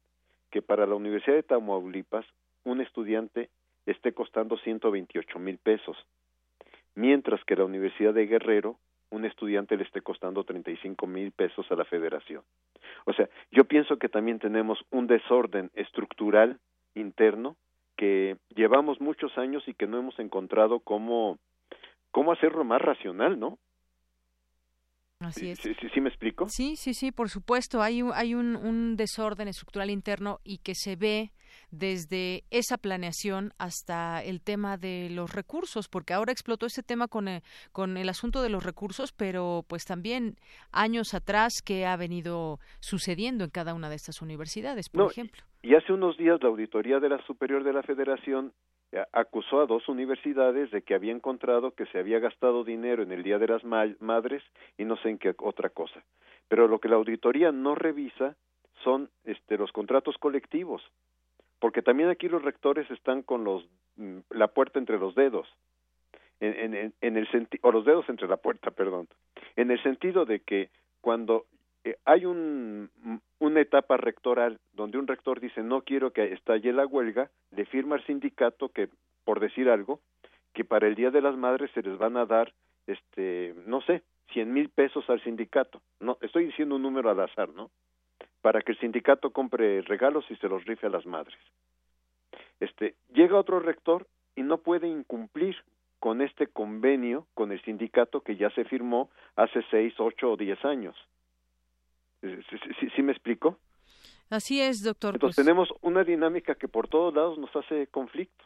que para la Universidad de Tamaulipas un estudiante esté costando 128 mil pesos, mientras que la Universidad de Guerrero un estudiante le esté costando 35 mil pesos a la federación. O sea, yo pienso que también tenemos un desorden estructural interno que llevamos muchos años y que no hemos encontrado cómo, cómo hacerlo más racional, ¿no? Así es. ¿Sí, sí, me explico? Sí, sí, sí, por supuesto. Hay, hay un, un desorden estructural interno y que se ve desde esa planeación hasta el tema de los recursos, porque ahora explotó ese tema con el, con el asunto de los recursos, pero pues también años atrás que ha venido sucediendo en cada una de estas universidades, por ejemplo. Y hace unos días la auditoría de la Superior de la Federación eh, acusó a dos universidades de que había encontrado que se había gastado dinero en el Día de las Madres y no sé en qué otra cosa. Pero lo que la auditoría no revisa son este, los contratos colectivos porque también aquí los rectores están con los mm, la puerta entre los dedos en, en, en el o los dedos entre la puerta perdón en el sentido de que cuando eh, hay un, una etapa rectoral donde un rector dice no quiero que estalle la huelga le firma al sindicato que por decir algo que para el día de las madres se les van a dar este no sé cien mil pesos al sindicato no estoy diciendo un número al azar no para que el sindicato compre regalos y se los rife a las madres. Este, llega otro rector y no puede incumplir con este convenio con el sindicato que ya se firmó hace seis, ocho o diez años. ¿Sí, me explico? Así es, doctor. Entonces pues tenemos una dinámica que por todos lados nos hace conflicto.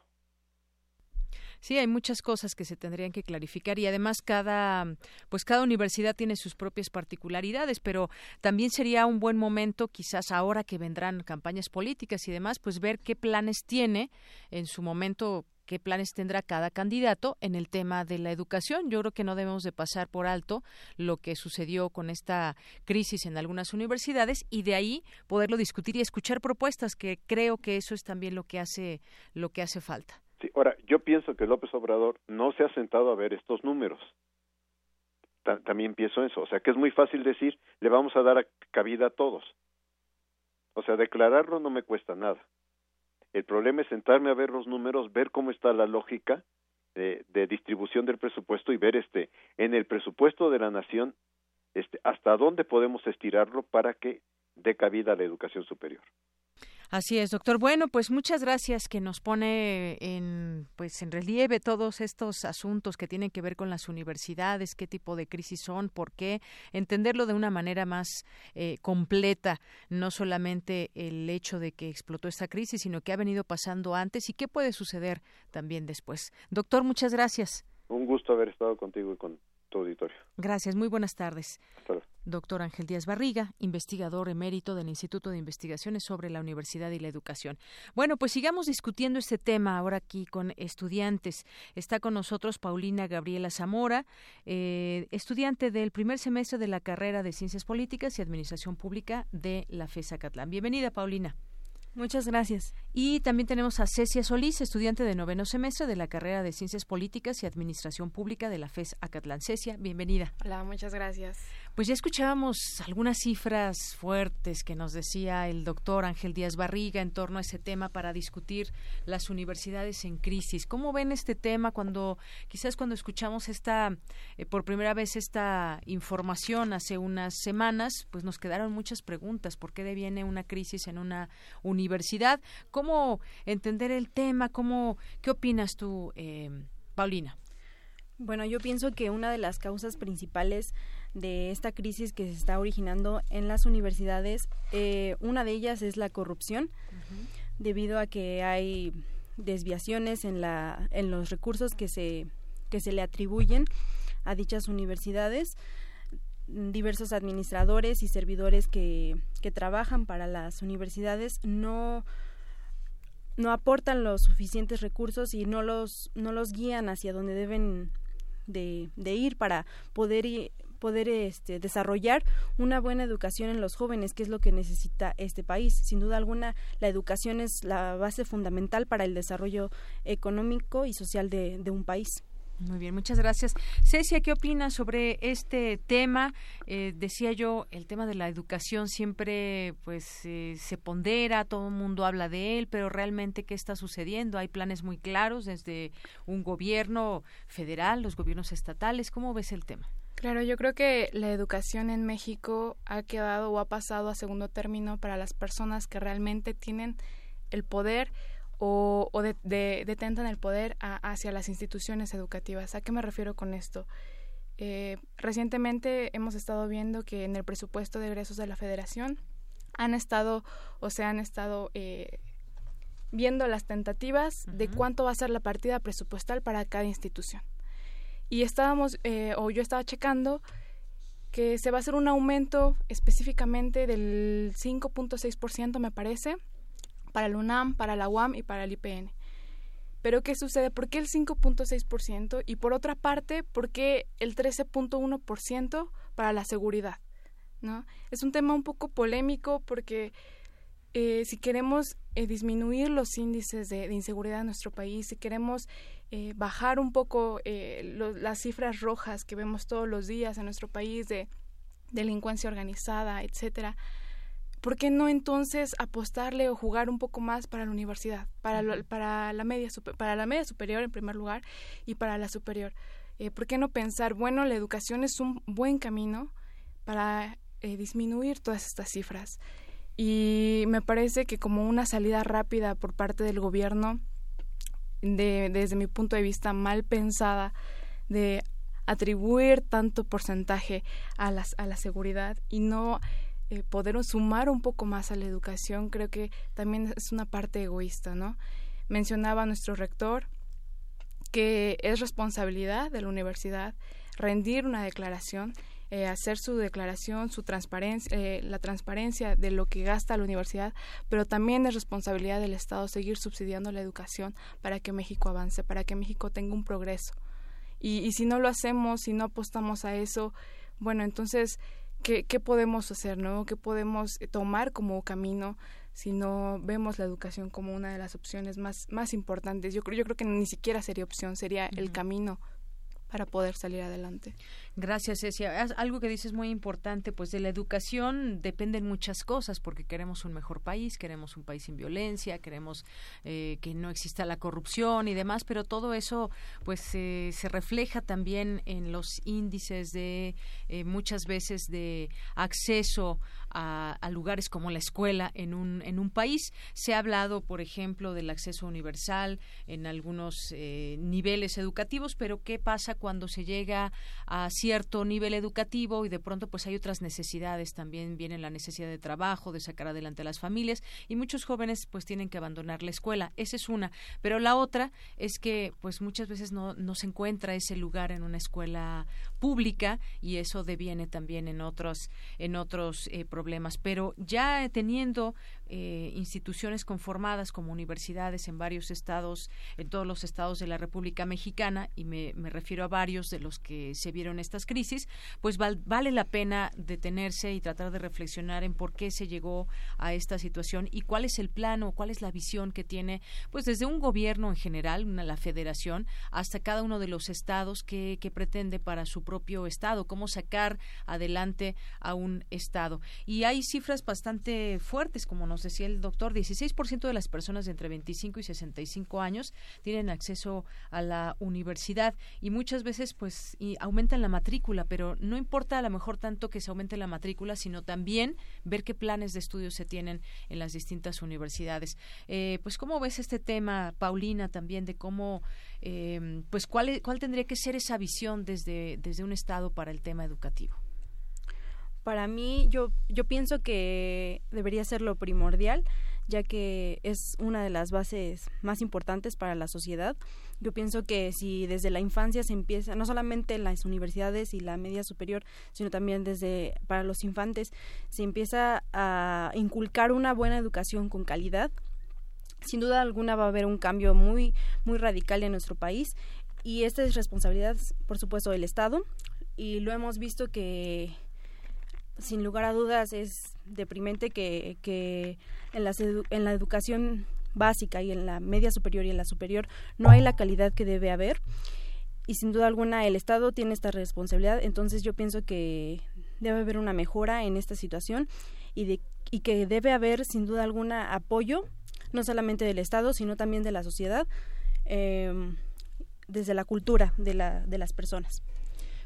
Sí, hay muchas cosas que se tendrían que clarificar y además cada pues cada universidad tiene sus propias particularidades, pero también sería un buen momento quizás ahora que vendrán campañas políticas y demás, pues ver qué planes tiene en su momento qué planes tendrá cada candidato en el tema de la educación. Yo creo que no debemos de pasar por alto lo que sucedió con esta crisis en algunas universidades y de ahí poderlo discutir y escuchar propuestas que creo que eso es también lo que hace lo que hace falta. Sí, ahora, yo pienso que López Obrador no se ha sentado a ver estos números. también pienso eso. O sea, que es muy fácil decir, le vamos a dar cabida a todos. O sea, declararlo no me cuesta nada. El problema es sentarme a ver los números, ver cómo está la lógica de, de, distribución del presupuesto y ver este en el presupuesto de la nación este hasta dónde podemos estirarlo para que dé cabida a la educación superior. Así es, doctor. Bueno, pues muchas gracias que nos pone en pues en relieve todos estos asuntos que tienen que ver con las universidades, qué tipo de crisis son, por qué, entenderlo de una manera más eh, completa, no solamente el hecho de que explotó esta crisis, sino que ha venido pasando antes y qué puede suceder también después. Doctor, muchas gracias. Un gusto haber estado contigo y con tu auditorio. Gracias, muy buenas tardes. Doctor Ángel Díaz Barriga, investigador emérito del Instituto de Investigaciones sobre la Universidad y la Educación. Bueno, pues sigamos discutiendo este tema ahora aquí con estudiantes. Está con nosotros Paulina Gabriela Zamora, eh, estudiante del primer semestre de la carrera de Ciencias Políticas y Administración Pública de la FESA Catlán. Bienvenida, Paulina. Muchas gracias. Y también tenemos a Cecia Solís, estudiante de noveno semestre de la carrera de Ciencias Políticas y Administración Pública de la FES Acatlán. Cecia, bienvenida. Hola, muchas gracias. Pues ya escuchábamos algunas cifras fuertes que nos decía el doctor Ángel Díaz Barriga en torno a ese tema para discutir las universidades en crisis. ¿Cómo ven este tema cuando quizás cuando escuchamos esta eh, por primera vez esta información hace unas semanas, pues nos quedaron muchas preguntas. ¿Por qué deviene una crisis en una universidad? ¿Cómo entender el tema? ¿Cómo qué opinas tú, eh, Paulina? Bueno, yo pienso que una de las causas principales de esta crisis que se está originando en las universidades, eh, una de ellas es la corrupción, debido a que hay desviaciones en, la, en los recursos que se, que se le atribuyen a dichas universidades. Diversos administradores y servidores que, que trabajan para las universidades no no aportan los suficientes recursos y no los no los guían hacia donde deben de, de ir para poder poder este, desarrollar una buena educación en los jóvenes, que es lo que necesita este país. Sin duda alguna, la educación es la base fundamental para el desarrollo económico y social de, un país. Muy bien, muchas gracias. Cecia, ¿qué opinas sobre este tema? Eh, decía yo, el tema de la educación siempre pues eh, se pondera, todo el mundo habla de él, pero realmente ¿qué está sucediendo? Hay planes muy claros desde un gobierno federal, los gobiernos estatales. ¿Cómo ves el tema? Claro, yo creo que la educación en México ha quedado o ha pasado a segundo término para las personas que realmente tienen el poder o, o de, detentan el poder hacia las instituciones educativas. ¿A qué me refiero con esto? Eh, recientemente hemos estado viendo que en el presupuesto de egresos de la Federación han estado o se han estado eh, viendo las tentativas de cuánto va a ser la partida presupuestal para cada institución y estábamos, eh, o yo estaba checando, que se va a hacer un aumento específicamente del 5.6%, me parece, para el UNAM, para la UAM y para el IPN. Pero ¿qué sucede? ¿Por qué el 5.6%? Y por otra parte, ¿por qué el 13.1% para la seguridad? ¿No? Es un tema un poco polémico porque eh, si queremos eh, disminuir los índices de, inseguridad en nuestro país, si queremos eh, bajar un poco eh, las cifras rojas que vemos todos los días en nuestro país de delincuencia organizada, etcétera. ¿Por qué no entonces apostarle o jugar un poco más para la universidad, para, para, la, media, para la media superior en primer lugar y para la superior? Eh, ¿Por qué no pensar, bueno, la educación es un buen camino para disminuir todas estas cifras? Y me parece que como una salida rápida por parte del gobierno de, desde mi punto de vista, mal pensada de atribuir tanto porcentaje a, las, a la seguridad y no eh, poder sumar un poco más a la educación, creo que también es una parte egoísta, ¿no? Mencionaba nuestro rector que es responsabilidad de la universidad rendir una declaración eh, hacer su declaración, su transparencia, eh, la transparencia de lo que gasta la universidad, pero también es responsabilidad del Estado seguir subsidiando la educación para que México avance, para que México tenga un progreso. Y, y si no lo hacemos, si no apostamos a eso, bueno, entonces, ¿qué, qué podemos hacer, no? ¿Qué podemos tomar como camino? si no vemos la educación como una de las opciones más, más importantes. Yo creo, yo creo que ni siquiera sería opción, sería el camino para poder salir adelante. Gracias, Cecia. Algo que dices muy importante, pues de la educación dependen muchas cosas, porque queremos un mejor país, queremos un país sin violencia, queremos eh, que no exista la corrupción y demás, pero todo eso, pues se refleja también en los índices de eh, muchas veces de acceso a, lugares como la escuela en un, en un país. Se ha hablado, por ejemplo, del acceso universal en algunos eh, niveles educativos, pero ¿qué pasa cuando se llega a cierto nivel educativo y de pronto pues hay otras necesidades? También viene la necesidad de trabajo, de sacar adelante a las familias y muchos jóvenes pues tienen que abandonar la escuela. Esa es una. Pero la otra es que pues muchas veces no, no se encuentra ese lugar en una escuela pública y eso deviene también en otros, en otros eh, problemas problemas. Pero ya teniendo eh, instituciones conformadas como universidades en varios estados, en todos los estados de la República Mexicana, y me, refiero a varios de los que se vieron estas crisis, pues vale la pena detenerse y tratar de reflexionar en por qué se llegó a esta situación y cuál es el plano, cuál es la visión que tiene, pues desde un gobierno en general, una, la federación, hasta cada uno de los estados que, que pretende para su propio estado, cómo sacar adelante a un estado. Y hay cifras bastante fuertes, como nos decía el doctor, 16% de las personas de entre 25 y 65 años tienen acceso a la universidad y muchas veces pues y aumentan la matrícula, pero no importa a lo mejor tanto que se aumente la matrícula, sino también ver qué planes de estudio se tienen en las distintas universidades. Eh, pues cómo ves este tema, Paulina, también de cómo eh, pues cuál, cuál tendría que ser esa visión desde, desde un Estado para el tema educativo para mí yo, yo pienso que debería ser lo primordial, ya que es una de las bases más importantes para la sociedad. Yo pienso que si desde la infancia se empieza, no solamente en las universidades y la media superior, sino también desde para los infantes, se empieza a inculcar una buena educación con calidad, sin duda alguna va a haber un cambio muy muy radical en nuestro país y esta es responsabilidad, por supuesto, del Estado y lo hemos visto que sin lugar a dudas es deprimente que, que en, la en la educación básica y en la media superior y en la superior no hay la calidad que debe haber y sin duda alguna el Estado tiene esta responsabilidad entonces yo pienso que debe haber una mejora en esta situación y, de, y que debe haber sin duda alguna apoyo no solamente del Estado sino también de la sociedad eh, desde la cultura de, la, de las personas.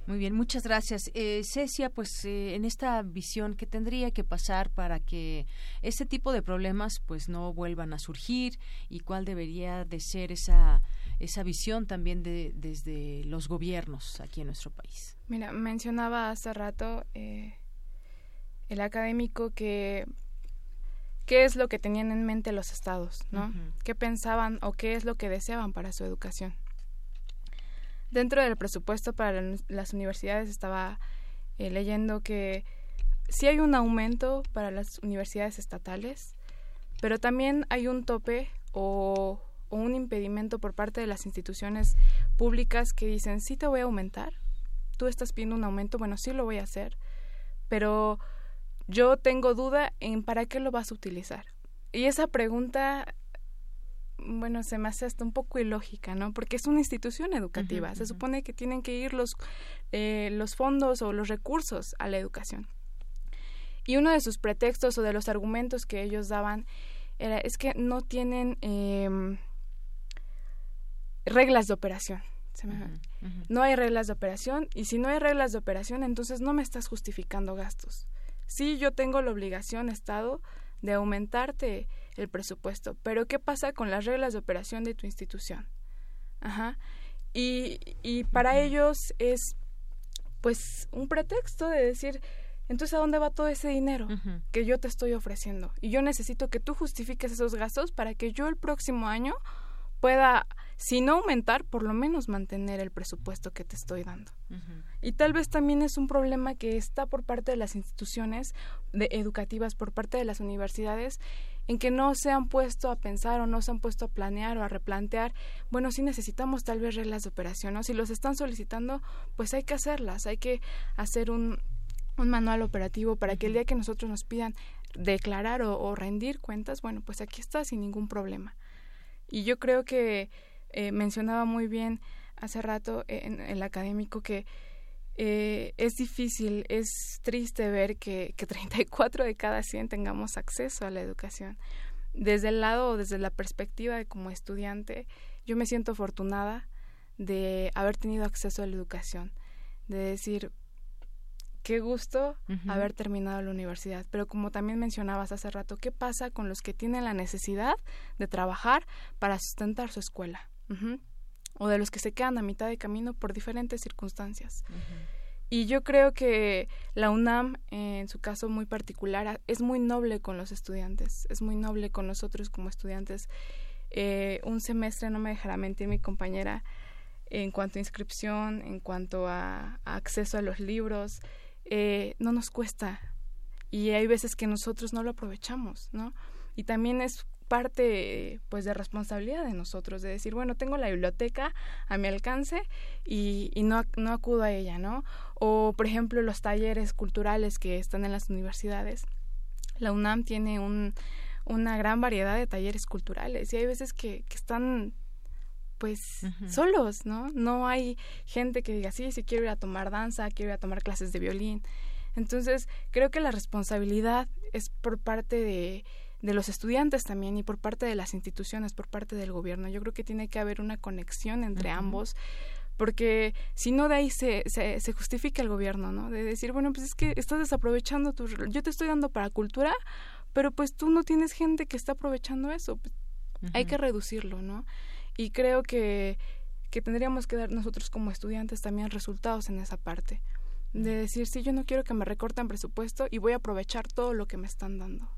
Muy bien, muchas gracias. Eh, Cecia, pues eh, en esta visión, ¿qué tendría que pasar para que este tipo de problemas pues no vuelvan a surgir y cuál debería de ser esa, esa visión también de, desde los gobiernos aquí en nuestro país? Mira, mencionaba hace rato eh, el académico que qué es lo que tenían en mente los estados, ¿no? ¿Qué pensaban o qué es lo que deseaban para su educación? Dentro del presupuesto para las universidades estaba eh, leyendo que sí hay un aumento para las universidades estatales, pero también hay un tope o, un impedimento por parte de las instituciones públicas que dicen, sí te voy a aumentar, tú estás pidiendo un aumento, bueno, sí lo voy a hacer, pero yo tengo duda en para qué lo vas a utilizar. Y esa pregunta bueno, se me hace hasta un poco ilógica, ¿no? Porque es una institución educativa. se supone que tienen que ir los, eh, los fondos o los recursos a la educación. Y uno de sus pretextos o de los argumentos que ellos daban era es que no tienen em, reglas de operación. No hay reglas de operación y si no hay reglas de operación, entonces no me estás justificando gastos. Sí, yo tengo la obligación, Estado, de aumentarte el presupuesto. Pero ¿qué pasa con las reglas de operación de tu institución? Ajá. Y, y para ellos es pues un pretexto de decir, entonces ¿a dónde va todo ese dinero que yo te estoy ofreciendo? Y yo necesito que tú justifiques esos gastos para que yo el próximo año pueda, si no aumentar, por lo menos mantener el presupuesto que te estoy dando. Y tal vez también es un problema que está por parte de las instituciones de educativas, por parte de las universidades, en que no se han puesto a pensar o no se han puesto a planear o a replantear, bueno, si necesitamos tal vez reglas de operación, ¿no? Si los están solicitando, pues hay que hacerlas, hay que hacer un, un manual operativo para que el día que nosotros nos pidan declarar o, rendir cuentas, bueno, pues aquí está sin ningún problema. Y yo creo que eh, mencionaba muy bien hace rato en el académico que eh, es difícil, es triste ver que, que *laughs* 34 de cada 100 tengamos acceso a la educación. Desde el lado o desde la perspectiva de como estudiante, yo me siento afortunada de haber tenido acceso a la educación, de decir, qué gusto haber terminado la universidad. Pero como también mencionabas hace rato, ¿qué pasa con los que tienen la necesidad de trabajar para sustentar su escuela? O de los que se quedan a mitad de camino por diferentes circunstancias. Y yo creo que la UNAM, en su caso muy particular, es muy noble con los estudiantes, es muy noble con nosotros como estudiantes. Eh, un semestre, no me dejará mentir mi compañera, en cuanto a inscripción, en cuanto a, acceso a los libros, eh, no nos cuesta. y hay veces que nosotros no lo aprovechamos, ¿no? Y también es parte pues de responsabilidad de nosotros de decir bueno tengo la biblioteca a mi alcance y, y no, no acudo a ella no o por ejemplo los talleres culturales que están en las universidades la UNAM tiene un, una gran variedad de talleres culturales y hay veces que, que están pues solos, ¿no? No hay gente que diga, sí, sí quiero ir a tomar danza, quiero ir a tomar clases de violín. Entonces, creo que la responsabilidad es por parte de, de los estudiantes también y por parte de las instituciones, por parte del gobierno. Yo creo que tiene que haber una conexión entre ambos porque si no de ahí se, se, se, justifica el gobierno, ¿no? De decir, bueno, pues es que estás desaprovechando tu... Yo te estoy dando para cultura, pero pues tú no tienes gente que está aprovechando eso. Pues, hay que reducirlo, ¿no? Y creo que, que tendríamos que dar nosotros como estudiantes también resultados en esa parte. De decir, sí, yo no quiero que me recorten presupuesto y voy a aprovechar todo lo que me están dando.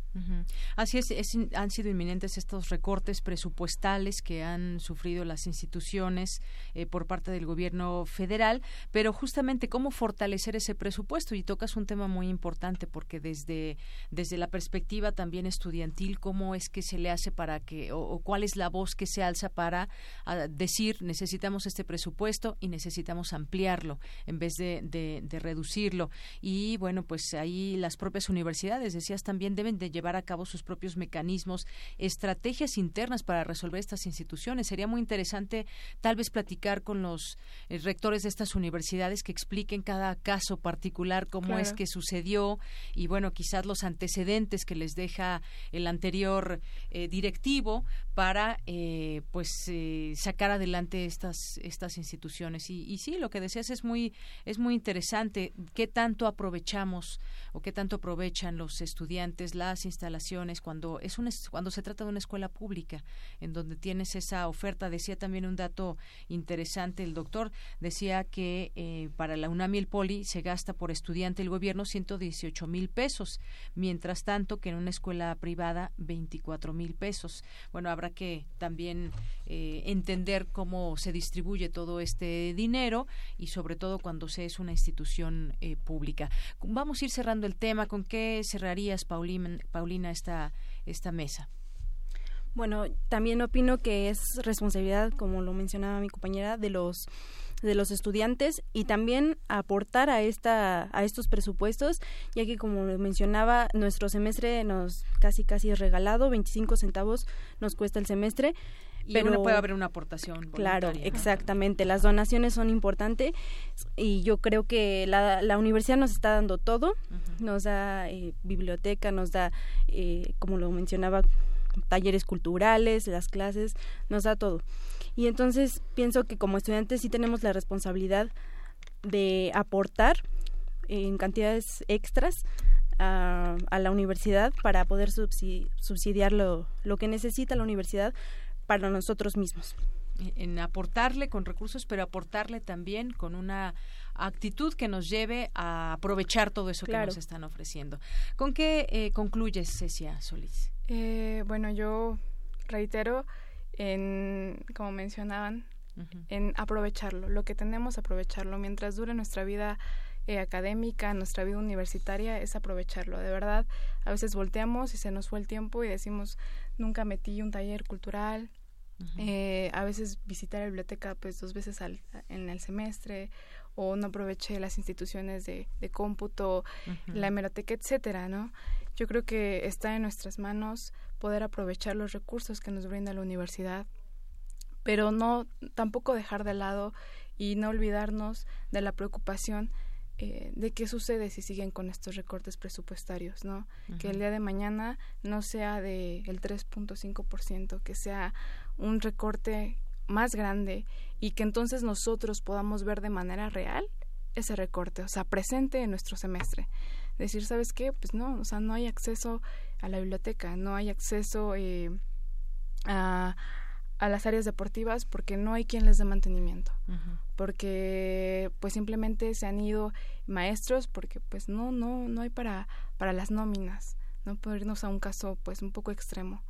Así es, han sido inminentes estos recortes presupuestales que han sufrido las instituciones eh, por parte del gobierno federal, pero justamente cómo fortalecer ese presupuesto y tocas un tema muy importante porque desde desde la perspectiva también estudiantil cómo es que se le hace para que o, cuál es la voz que se alza para decir necesitamos este presupuesto y necesitamos ampliarlo en vez de, de reducirlo y bueno pues ahí las propias universidades decías también deben de llevar a cabo sus propios mecanismos, estrategias internas para resolver estas instituciones. Sería muy interesante tal vez platicar con los eh, rectores de estas universidades que expliquen cada caso particular cómo es que sucedió y bueno, quizás los antecedentes que les deja el anterior eh, directivo para eh, pues sacar adelante estas estas instituciones. Y, y sí lo que decías es muy es muy interesante qué tanto aprovechamos o qué tanto aprovechan los estudiantes las instalaciones cuando es un, cuando se trata de una escuela pública en donde tienes esa oferta. Decía también un dato interesante el doctor decía que eh, para la UNAM y el Poli se gasta por estudiante el gobierno 118 mil pesos mientras tanto que en una escuela privada 24 mil pesos. Bueno habrá que también eh, entender cómo se distribuye todo este dinero y sobre todo cuando se es una institución eh, pública vamos a ir cerrando el tema con qué cerrarías Paulina Paulina, esta, esta mesa? Bueno, también opino que es responsabilidad, como lo mencionaba mi compañera, de los de los estudiantes y también aportar a esta a estos presupuestos, ya que como mencionaba, nuestro semestre nos casi casi es regalado, 25 centavos nos cuesta el semestre y pero puede haber una aportación. Claro, exactamente. Las donaciones son importantes y yo creo que la, la universidad nos está dando todo. Nos da eh, biblioteca, nos da, eh, como lo mencionaba, talleres culturales, las clases, nos da todo. Y entonces pienso que como estudiantes sí tenemos la responsabilidad de aportar en cantidades extras a, a la universidad para poder subsidiar lo, lo que necesita la universidad para nosotros mismos. En aportarle con recursos, pero aportarle también con una actitud que nos lleve a aprovechar todo eso que nos están ofreciendo. ¿Con qué eh, concluyes, Cecia Solís? Eh, bueno, yo reitero, en, como mencionaban, en aprovecharlo, lo que tenemos, aprovecharlo. Mientras dure nuestra vida eh, académica, nuestra vida universitaria, es aprovecharlo. De verdad, a veces volteamos y se nos fue el tiempo y decimos, nunca metí un taller cultural. eh, a veces visitar la biblioteca pues dos veces al, en el semestre o no aproveché las instituciones de, de cómputo, la hemeroteca, etcétera, ¿no? Yo creo que está en nuestras manos poder aprovechar los recursos que nos brinda la universidad, pero no tampoco dejar de lado y no olvidarnos de la preocupación eh, de qué sucede si siguen con estos recortes presupuestarios, ¿no? Que el día de mañana no sea de el 3.5%, que sea un recorte más grande y que entonces nosotros podamos ver de manera real ese recorte, o sea, presente en nuestro semestre. Decir, ¿sabes qué? Pues no, o sea, no hay acceso a la biblioteca, no hay acceso eh, a, a las áreas deportivas porque no hay quien les dé mantenimiento. Porque pues simplemente se han ido maestros porque pues no no no hay para para las nóminas no por irnos a un caso pues un poco extremo.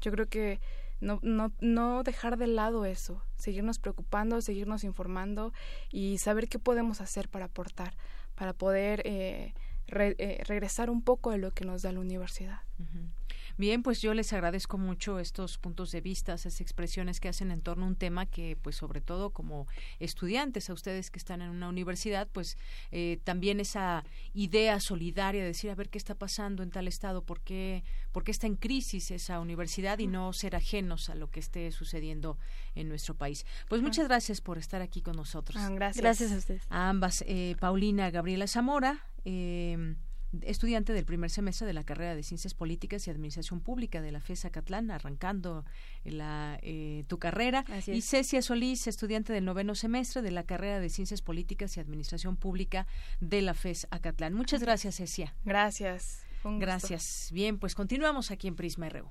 Yo creo que no, no, no dejar de lado eso, seguirnos preocupando, seguirnos informando y saber qué podemos hacer para aportar, para poder eh, eh, regresar un poco de lo que nos da la universidad. Bien, pues yo les agradezco mucho estos puntos de vista, esas expresiones que hacen en torno a un tema que, pues sobre todo como estudiantes, a ustedes que están en una universidad, pues eh, también esa idea solidaria de decir, a ver qué está pasando en tal estado, por qué, por qué está en crisis esa universidad y no ser ajenos a lo que esté sucediendo en nuestro país. Pues muchas gracias por estar aquí con nosotros. Ah, gracias. Gracias a ustedes. A ambas, eh, Paulina Gabriela Zamora. Eh, estudiante del primer semestre de la carrera de Ciencias Políticas y Administración Pública de la FES Acatlán, arrancando la, eh, tu carrera. Y Cecia Solís, estudiante del noveno semestre de la carrera de Ciencias Políticas y Administración Pública de la FES Acatlán. Muchas gracias, Cecia. Gracias. Gracias. Bien, pues continuamos aquí en Prisma RU.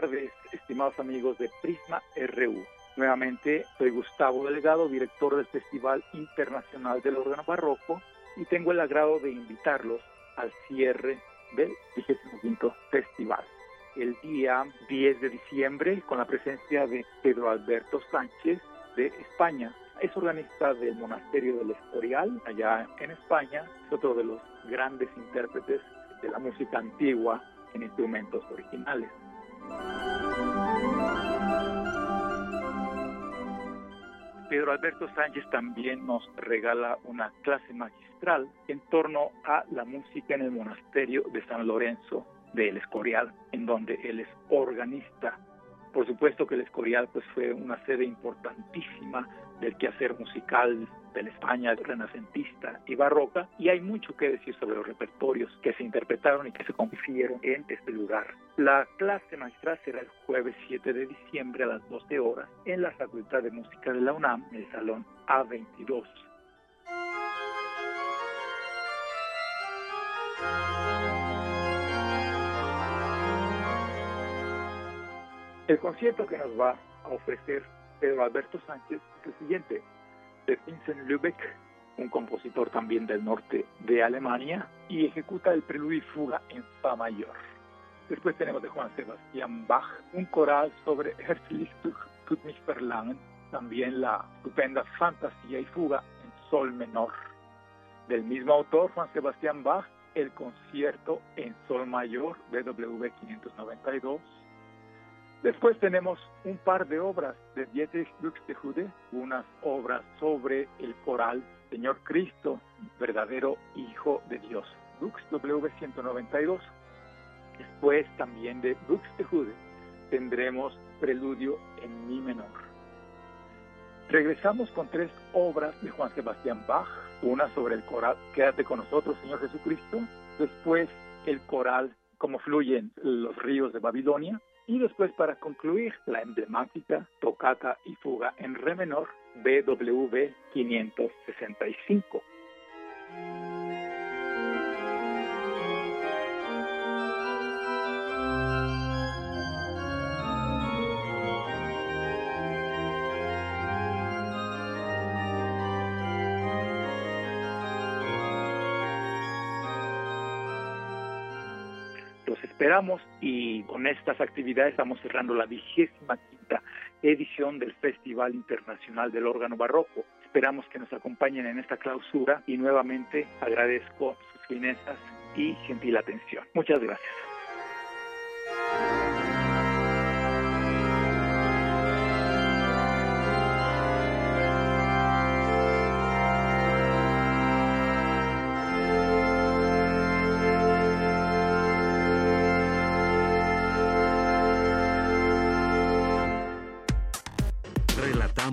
tardes, estimados amigos de Prisma RU. Nuevamente, soy Gustavo Delgado, director del Festival Internacional del Órgano Barroco y tengo el agrado de invitarlos al cierre del 25 Festival. El día 10 de diciembre, con la presencia de Pedro Alberto Sánchez de España. Es organista del Monasterio del Escorial, allá en España. Es otro de los grandes intérpretes de la música antigua en instrumentos originales. Pedro Alberto Sánchez también nos regala una clase magistral en torno a la música en el monasterio de San Lorenzo del Escorial, en donde él es organista. Por supuesto que el Escorial pues, fue una sede importantísima del quehacer musical de la España renacentista y barroca, y hay mucho que decir sobre los repertorios que se interpretaron y que se compusieron en este lugar. La clase magistral será el jueves 7 de diciembre a las 12 horas en la Facultad de Música de la UNAM, en el Salón A22. El concierto que nos va a ofrecer Pedro Alberto Sánchez es el siguiente de Vincent Lübeck, un compositor también del norte de Alemania, y ejecuta el preludio y fuga en Fa mayor. Después tenemos de Juan Sebastián Bach, un coral sobre Herzlich tut mich verlangen, también la estupenda Fantasía y fuga en Sol menor. Del mismo autor, Juan Sebastián Bach, el concierto en Sol mayor, BWV 592, Después tenemos un par de obras de Dietrich Buxtehude, unas obras sobre el coral Señor Cristo, verdadero Hijo de Dios, Bux W192. Después también de Buxtehude tendremos Preludio en Mi menor. Regresamos con tres obras de Juan Sebastián Bach, una sobre el coral Quédate con nosotros, Señor Jesucristo, después el coral Cómo fluyen los ríos de Babilonia, y después para concluir la emblemática tocata y fuga en re menor BWV 565. Esperamos y con estas actividades estamos cerrando la vigésima quinta edición del Festival Internacional del Órgano Barroco. Esperamos que nos acompañen en esta clausura y nuevamente agradezco sus finezas y gentil atención. Muchas gracias.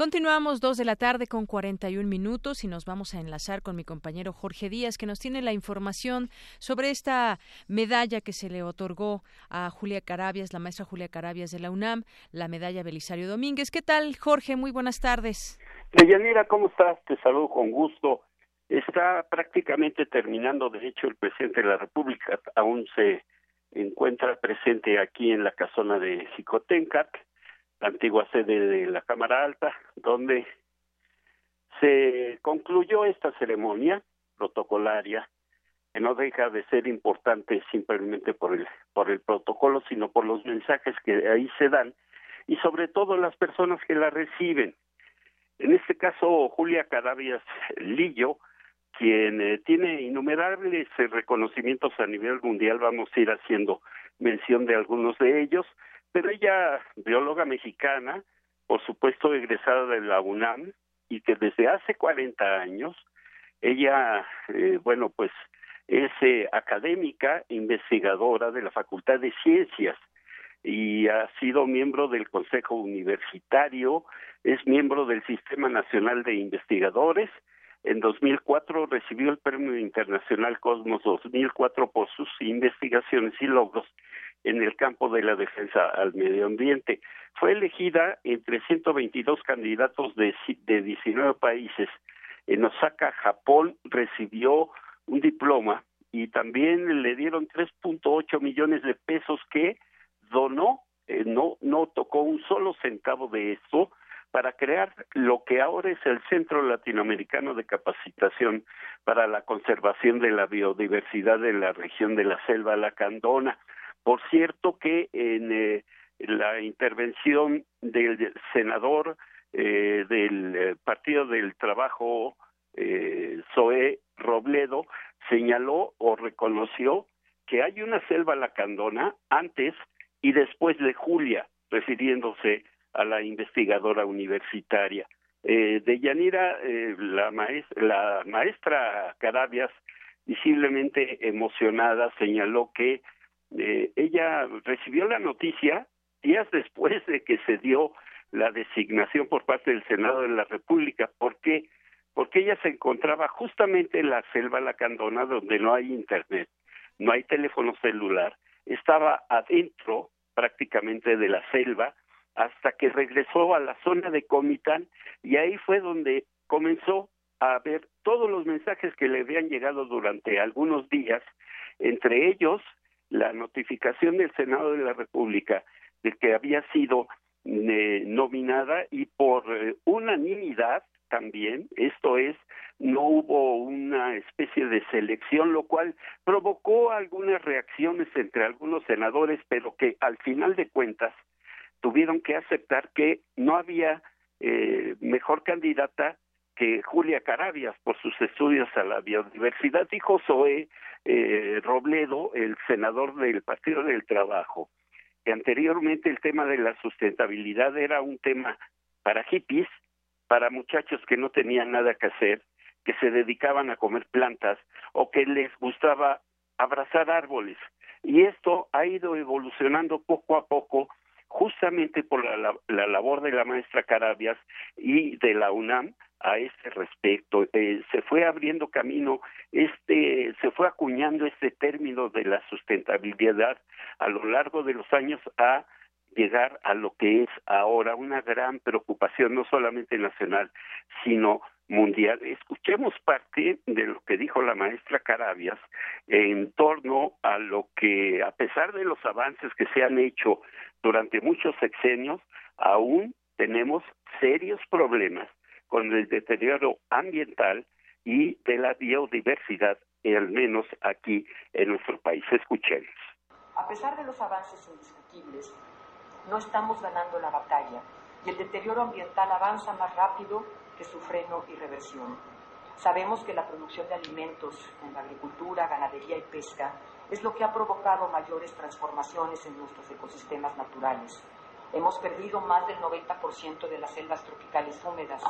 Continuamos dos de la tarde con 41 minutos y nos vamos a enlazar con mi compañero Jorge Díaz que nos tiene la información sobre esta medalla que se le otorgó a Julia Carabias, la maestra Julia Carabias de la UNAM, la medalla Belisario Domínguez. ¿Qué tal, Jorge? Muy buenas tardes. Deyanira, ¿cómo estás? Te saludo con gusto. Está prácticamente terminando, de hecho, el presidente de la República aún se encuentra presente aquí en la casona de Jicotencac la antigua sede de la Cámara Alta, donde se concluyó esta ceremonia protocolaria que no deja de ser importante simplemente por el por el protocolo, sino por los mensajes que ahí se dan y sobre todo las personas que la reciben. En este caso, Julia Carabias Lillo, quien eh, tiene innumerables eh, reconocimientos a nivel mundial, vamos a ir haciendo mención de algunos de ellos, pero ella, bióloga mexicana, por supuesto egresada de la UNAM, y que desde hace 40 años, ella, eh, bueno, pues es eh, académica, investigadora de la Facultad de Ciencias y ha sido miembro del Consejo Universitario, es miembro del Sistema Nacional de Investigadores. En 2004 recibió el Premio Internacional Cosmos 2004 por sus investigaciones y logros en el campo de la defensa al medio ambiente. Fue elegida entre 122 candidatos de, de 19 países. En Osaka, Japón, recibió un diploma y también le dieron 3.8 millones de pesos que donó, eh, no, no tocó un solo centavo de esto para crear lo que ahora es el Centro Latinoamericano de Capacitación para la Conservación de la Biodiversidad de la región de la Selva Lacandona. Por cierto que en eh, la intervención del senador eh, del eh, Partido del Trabajo, eh, Zoé Robledo, señaló o reconoció que hay una selva lacandona antes y después de Julia, refiriéndose a la investigadora universitaria. Eh, de Yanira, eh, la, maestra, la maestra Carabias, visiblemente emocionada, señaló que eh, ella recibió la noticia días después de que se dio la designación por parte del Senado de la República. ¿Por qué? Porque ella se encontraba justamente en la selva lacandona donde no hay internet, no hay teléfono celular. Estaba adentro prácticamente de la selva hasta que regresó a la zona de Comitán y ahí fue donde comenzó a ver todos los mensajes que le habían llegado durante algunos días, entre ellos la notificación del Senado de la República de que había sido eh, nominada y por eh, unanimidad también, esto es, no hubo una especie de selección, lo cual provocó algunas reacciones entre algunos senadores, pero que al final de cuentas tuvieron que aceptar que no había eh, mejor candidata que Julia Carabias por sus estudios a la biodiversidad, dijo Zoe eh, Robledo, el senador del Partido del Trabajo, que anteriormente el tema de la sustentabilidad era un tema para hippies, para muchachos que no tenían nada que hacer, que se dedicaban a comer plantas o que les gustaba abrazar árboles. Y esto ha ido evolucionando poco a poco justamente por la, la, labor de la maestra Carabias y de la UNAM a este respecto. Eh, se fue abriendo camino, este, se fue acuñando este término de la sustentabilidad a lo largo de los años a llegar a lo que es ahora una gran preocupación, no solamente nacional, sino mundial. Escuchemos parte de lo que dijo la maestra Carabias en torno a lo que, a pesar de los avances que se han hecho durante muchos sexenios, aún tenemos serios problemas con el deterioro ambiental y de la biodiversidad, al menos aquí en nuestro país. Escuchemos. A pesar de los avances indiscutibles, no estamos ganando la batalla y el deterioro ambiental avanza más rápido que su freno y reversión. Sabemos que la producción de alimentos en la agricultura, ganadería y pesca es lo que ha provocado mayores transformaciones en nuestros ecosistemas naturales. Hemos perdido más del 90% de las selvas tropicales húmedas,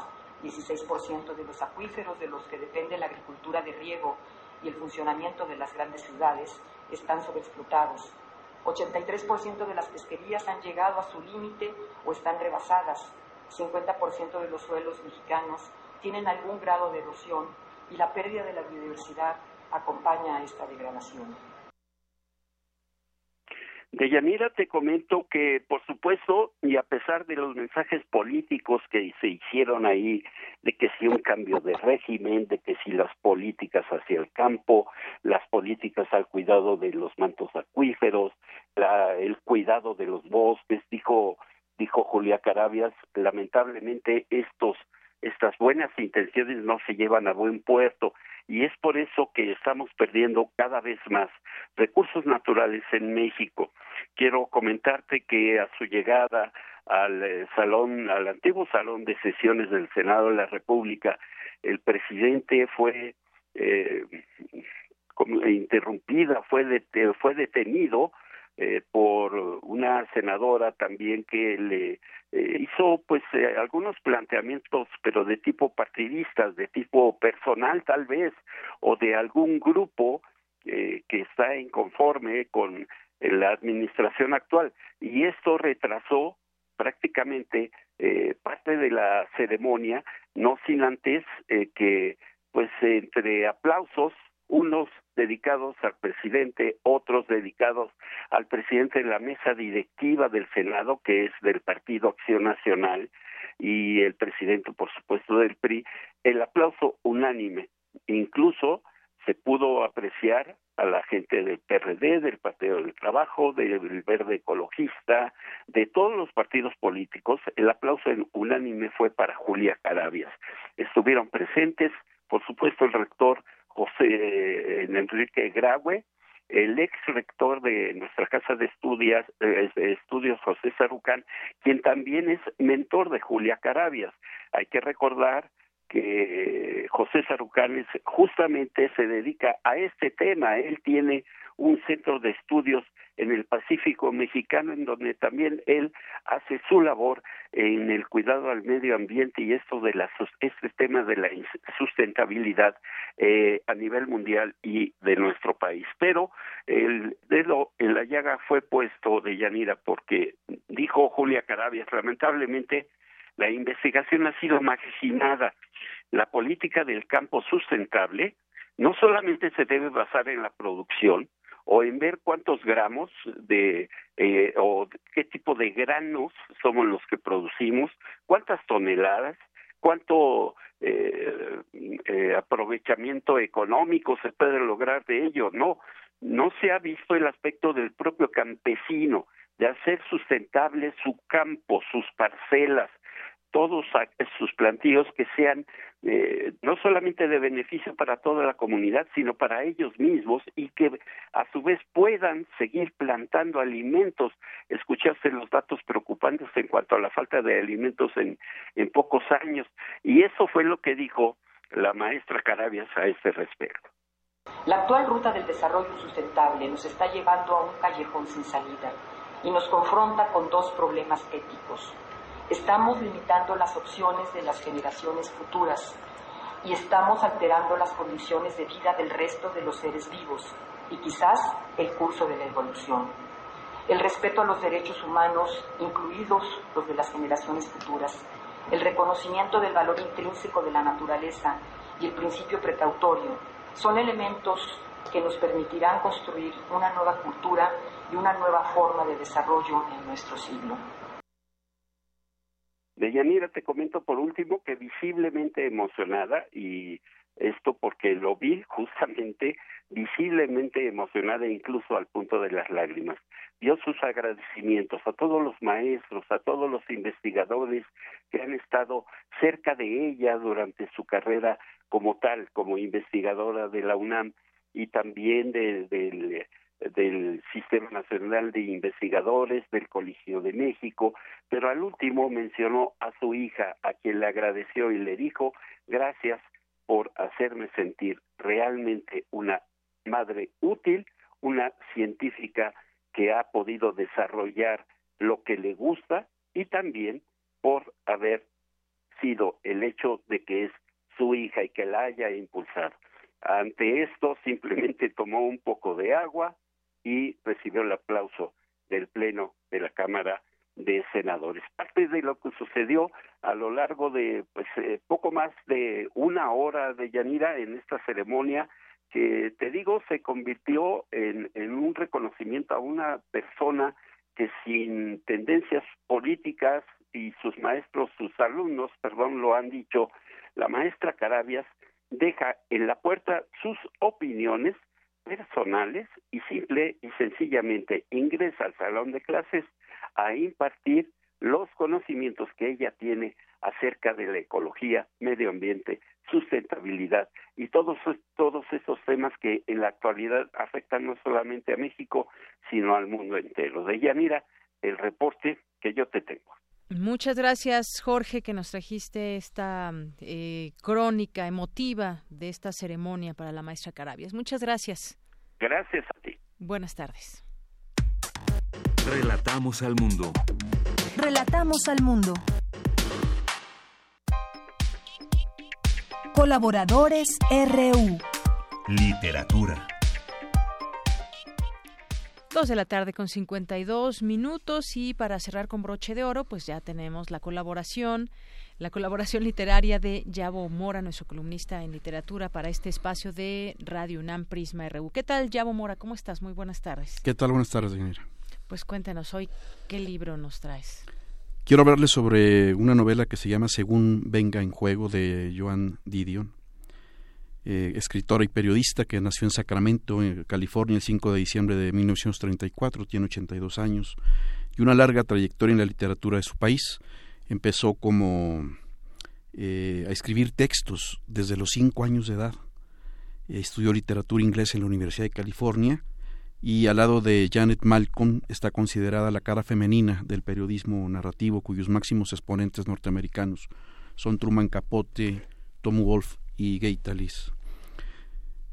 16% de los acuíferos de los que depende la agricultura de riego y el funcionamiento de las grandes ciudades están sobreexplotados. 83% de las pesquerías han llegado a su límite o están rebasadas. 50% de los suelos mexicanos tienen algún grado de erosión y la pérdida de la biodiversidad acompaña a esta degradación. Deyanira, te comento que, por supuesto, y a pesar de los mensajes políticos que se hicieron ahí, de que si un cambio de régimen, de que si las políticas hacia el campo, las políticas al cuidado de los mantos acuíferos, el cuidado de los bosques, dijo, dijo Julia Carabias, lamentablemente estos estas buenas intenciones no se llevan a buen puerto y es por eso que estamos perdiendo cada vez más recursos naturales en México. Quiero comentarte que a su llegada al eh, salón, al antiguo salón de sesiones del Senado de la República, el presidente fue eh, interrumpida, fue, fue detenido eh, por una senadora también que le eh, hizo pues eh, algunos planteamientos pero de tipo partidistas de tipo personal tal vez o de algún grupo que está inconforme con la administración actual. Y esto retrasó prácticamente parte de la ceremonia no sin antes que pues entre aplausos unos dedicados al presidente, otros dedicados al presidente de la mesa directiva del Senado, que es del Partido Acción Nacional, y el presidente, por supuesto, del PRI, el aplauso unánime. Incluso se pudo apreciar a la gente del PRD, del Partido del Trabajo, del Verde Ecologista, de todos los partidos políticos. El aplauso unánime fue para Julia Carabias. Estuvieron presentes, por supuesto, el rector José Enrique Graue, el ex rector de nuestra casa de estudios, eh, estudios José Sarucán, quien también es mentor de Julia Carabias. Hay que recordar que José Sarucán justamente se dedica a este tema. Él tiene un centro de estudios en el Pacífico mexicano, en donde también él hace su labor en el cuidado al medio ambiente y esto de la, este tema de la sustentabilidad eh, a nivel mundial y de nuestro país. Pero el dedo en la llaga fue puesto de Yanira porque dijo Julia Carabias, lamentablemente la investigación ha sido marginada. La política del campo sustentable no solamente se debe basar en la producción, o en ver cuántos gramos de eh, o qué tipo de granos somos los que producimos, cuántas toneladas, cuánto eh, eh, aprovechamiento económico se puede lograr de ello. No, no se ha visto el aspecto del propio campesino, de hacer sustentable su campo, sus parcelas, todos sus plantíos que sean eh, no solamente de beneficio para toda la comunidad, sino para ellos mismos y que a su vez puedan seguir plantando alimentos. Escuchaste los datos preocupantes en cuanto a la falta de alimentos en, en pocos años y eso fue lo que dijo la maestra Carabias a este respecto. La actual ruta del desarrollo sustentable nos está llevando a un callejón sin salida y nos confronta con dos problemas éticos Estamos limitando las opciones de las generaciones futuras y estamos alterando las condiciones de vida del resto de los seres vivos y quizás el curso de la evolución. El respeto a los derechos humanos, incluidos los de las generaciones futuras, el reconocimiento del valor intrínseco de la naturaleza y el principio precautorio son elementos que nos permitirán construir una nueva cultura y una nueva forma de desarrollo en nuestro siglo. De Yanira te comento por último que visiblemente emocionada y esto porque lo vi justamente visiblemente emocionada incluso al punto de las lágrimas. Dio sus agradecimientos a todos los maestros, a todos los investigadores que han estado cerca de ella durante su carrera como tal, como investigadora de la UNAM y también del del Sistema Nacional de Investigadores, del Colegio de México, pero al último mencionó a su hija, a quien le agradeció y le dijo, gracias por hacerme sentir realmente una madre útil, una científica que ha podido desarrollar lo que le gusta y también por haber sido el hecho de que es su hija y que la haya impulsado. Ante esto simplemente tomó un poco de agua, y recibió el aplauso del Pleno de la Cámara de senadores. Parte de lo que sucedió a lo largo de pues eh, poco más de una hora de Yanira en esta ceremonia que te digo se convirtió en, en un reconocimiento a una persona que sin tendencias políticas y sus maestros, sus alumnos, perdón, lo han dicho, la maestra Carabias deja en la puerta sus opiniones personales y simple y sencillamente ingresa al salón de clases a impartir los conocimientos que ella tiene acerca de la ecología, medio ambiente, sustentabilidad y todos todos esos temas que en la actualidad afectan no solamente a México, sino al mundo entero. De ella, mira, el reporte que yo te tengo. Muchas gracias, Jorge, que nos trajiste esta eh, crónica emotiva de esta ceremonia para la maestra Carabias. Muchas gracias. Gracias a ti. Buenas tardes. Relatamos al mundo. Relatamos al mundo. Colaboradores RU. Literatura. Dos de la tarde con 52 minutos y para cerrar con broche de oro, pues ya tenemos la colaboración, la colaboración *laughs* literaria de Yabo Mora, nuestro columnista en literatura para este espacio de Radio UNAM Prisma RU. ¿Qué tal, Yabo Mora? ¿Cómo estás? Muy buenas tardes. ¿Qué tal? Buenas tardes, señora. Pues cuéntanos hoy, ¿qué libro nos traes? Quiero hablarles sobre una novela que se llama Según venga en juego de Joan Didion eh, escritora y periodista que nació en Sacramento, en California, el 5 de diciembre de 1934, tiene 82 años y una larga trayectoria en la literatura de su país. Empezó como eh, a escribir textos desde los 5 años de edad. estudió literatura inglesa en la Universidad de California y al lado de Janet Malcolm está considerada la cara femenina del periodismo narrativo cuyos máximos exponentes norteamericanos son Truman Capote, Tom Wolfe y Gay Talis.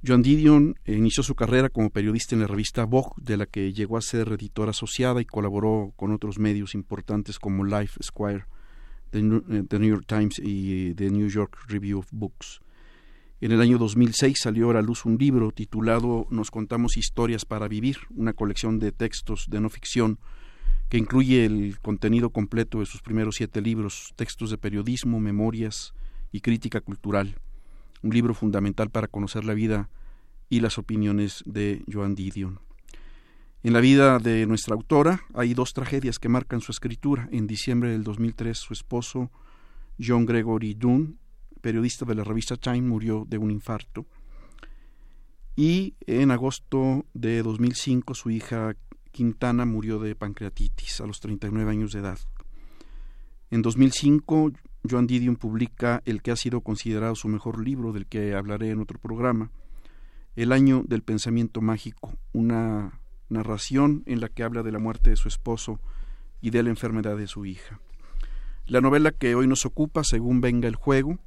Joan Didion inició su carrera como periodista en la revista Vogue, de la que llegó a ser editora asociada y colaboró con otros medios importantes como Life Square, The New York Times y The New York Review of Books. En el año 2006 salió a la luz un libro titulado Nos contamos historias para vivir, una colección de textos de no ficción que incluye el contenido completo de sus primeros siete libros, textos de periodismo, memorias y crítica cultural un libro fundamental para conocer la vida y las opiniones de Joan Didion. En la vida de nuestra autora hay dos tragedias que marcan su escritura. En diciembre del 2003 su esposo John Gregory Dunn, periodista de la revista Time, murió de un infarto. Y en agosto de 2005 su hija Quintana murió de pancreatitis a los 39 años de edad. En 2005 Joan Didion publica el que ha sido considerado su mejor libro, del que hablaré en otro programa, El año del pensamiento mágico, una narración en la que habla de la muerte de su esposo y de la enfermedad de su hija. La novela que hoy nos ocupa, según venga el juego,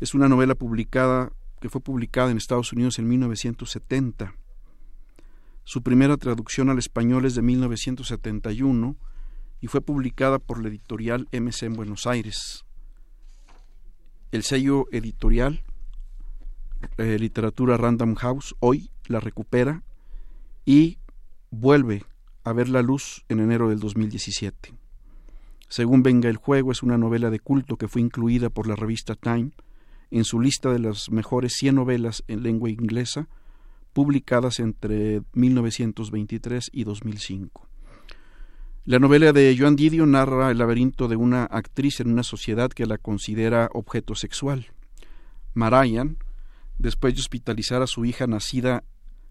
es una novela publicada que fue publicada en Estados Unidos en 1970. Su primera traducción al español es de 1971 y fue publicada por la editorial MC en Buenos Aires el sello editorial eh, Literatura Random House hoy la recupera y vuelve a ver la luz en enero del 2017. Según venga el juego, es una novela de culto que fue incluida por la revista Time en su lista de las mejores 100 novelas en lengua inglesa publicadas entre 1923 y 2005. La novela de Joan Didio narra el laberinto de una actriz en una sociedad que la considera objeto sexual. Marayan, después de hospitalizar a su hija nacida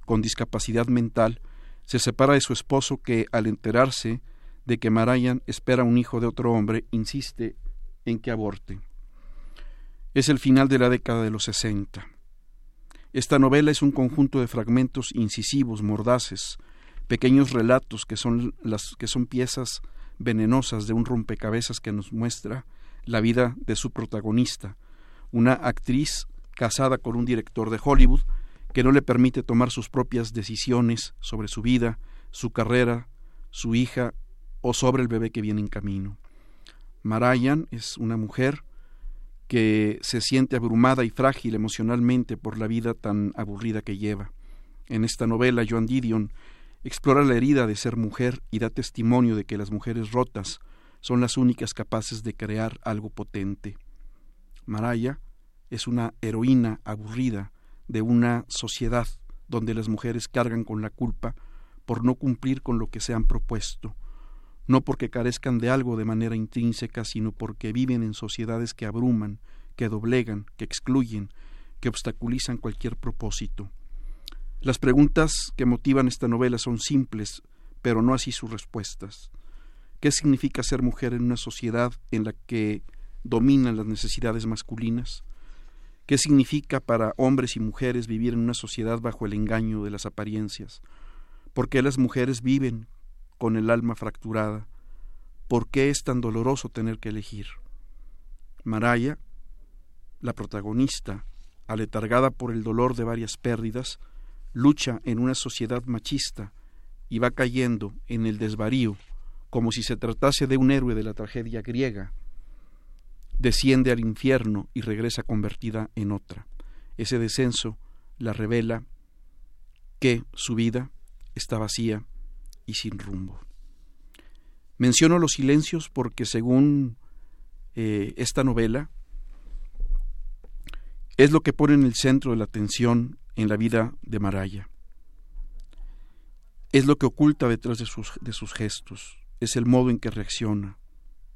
con discapacidad mental, se separa de su esposo que, al enterarse de que Marayan espera un hijo de otro hombre, insiste en que aborte. Es el final de la década de los sesenta. Esta novela es un conjunto de fragmentos incisivos, mordaces, pequeños relatos que son las que son piezas venenosas de un rompecabezas que nos muestra la vida de su protagonista, una actriz casada con un director de Hollywood que no le permite tomar sus propias decisiones sobre su vida, su carrera, su hija o sobre el bebé que viene en camino. Marayan es una mujer que se siente abrumada y frágil emocionalmente por la vida tan aburrida que lleva. En esta novela, Joan Didion explora la herida de ser mujer y da testimonio de que las mujeres rotas son las únicas capaces de crear algo potente. Maraya es una heroína aburrida de una sociedad donde las mujeres cargan con la culpa por no cumplir con lo que se han propuesto, no porque carezcan de algo de manera intrínseca, sino porque viven en sociedades que abruman, que doblegan, que excluyen, que obstaculizan cualquier propósito. Las preguntas que motivan esta novela son simples, pero no así sus respuestas. ¿Qué significa ser mujer en una sociedad en la que dominan las necesidades masculinas? ¿Qué significa para hombres y mujeres vivir en una sociedad bajo el engaño de las apariencias? ¿Por qué las mujeres viven con el alma fracturada? ¿Por qué es tan doloroso tener que elegir? Maraya, la protagonista, aletargada por el dolor de varias pérdidas, lucha en una sociedad machista y va cayendo en el desvarío como si se tratase de un héroe de la tragedia griega. Desciende al infierno y regresa convertida en otra. Ese descenso la revela que su vida está vacía y sin rumbo. Menciono los silencios porque según eh, esta novela es lo que pone en el centro de la atención en la vida de Maraya. Es lo que oculta detrás de sus, de sus gestos, es el modo en que reacciona,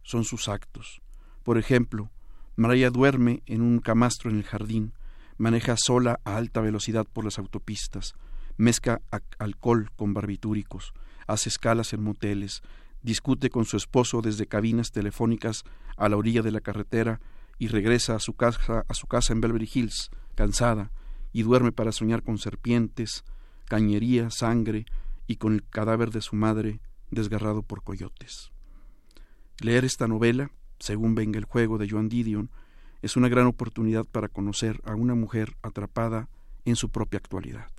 son sus actos. Por ejemplo, Maraya duerme en un camastro en el jardín, maneja sola a alta velocidad por las autopistas, mezcla alcohol con barbitúricos, hace escalas en moteles, discute con su esposo desde cabinas telefónicas a la orilla de la carretera y regresa a su casa, a su casa en Beverly Hills, cansada, y duerme para soñar con serpientes, cañería, sangre y con el cadáver de su madre desgarrado por coyotes. Leer esta novela, según venga el juego de Joan Didion, es una gran oportunidad para conocer a una mujer atrapada en su propia actualidad.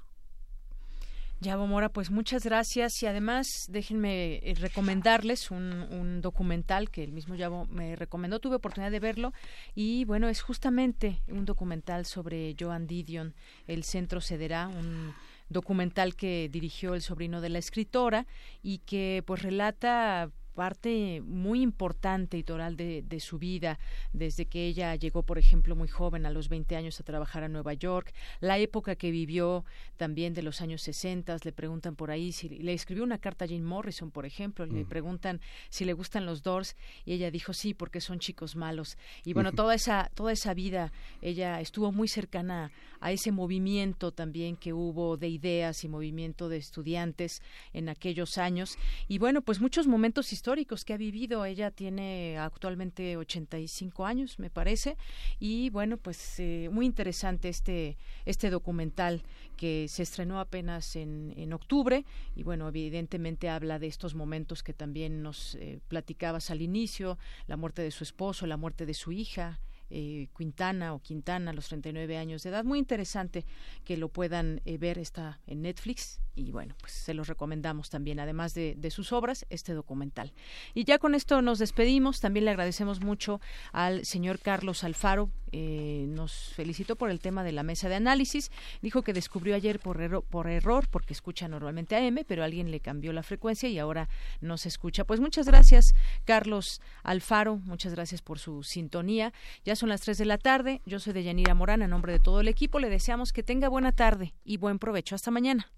Yabo Mora, pues muchas gracias. Y además déjenme eh, recomendarles un, un, documental que el mismo Yabo me recomendó, tuve oportunidad de verlo. Y bueno, es justamente un documental sobre Joan Didion, El Centro Cederá, un documental que dirigió el sobrino de la escritora y que pues relata parte muy importante y total de, de, su vida, desde que ella llegó, por ejemplo, muy joven, a los 20 años, a trabajar a Nueva York, la época que vivió también de los años 60, le preguntan por ahí, si le escribió una carta a Jane Morrison, por ejemplo, le mm. preguntan si le gustan los Doors, y ella dijo sí, porque son chicos malos. Y bueno, toda esa, toda esa vida, ella estuvo muy cercana a ese movimiento también que hubo de ideas y movimiento de estudiantes en aquellos años. Y bueno, pues muchos momentos históricos que ha vivido. Ella tiene actualmente 85 años, me parece. Y bueno, pues eh, muy interesante este, este documental que se estrenó apenas en, en octubre. Y bueno, evidentemente habla de estos momentos que también nos eh, platicabas al inicio, la muerte de su esposo, la muerte de su hija, eh, Quintana o Quintana los 39 años de edad. Muy interesante que lo puedan eh, ver, está en Netflix y bueno, pues se los recomendamos también, además de, sus obras, este documental. Y ya con esto nos despedimos, también le agradecemos mucho al señor Carlos Alfaro, eh, nos felicitó por el tema de la mesa de análisis, dijo que descubrió ayer por, error, por error, porque escucha normalmente a M, pero alguien le cambió la frecuencia y ahora no se escucha. Pues muchas gracias, Carlos Alfaro, muchas gracias por su sintonía. Ya son las 3 de la tarde, yo soy de Yanira Morán, a nombre de todo el equipo, le deseamos que tenga buena tarde y buen provecho. Hasta mañana.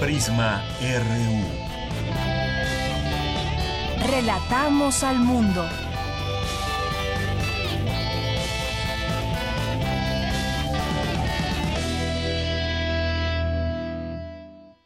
Prisma RU. Relatamos al mundo.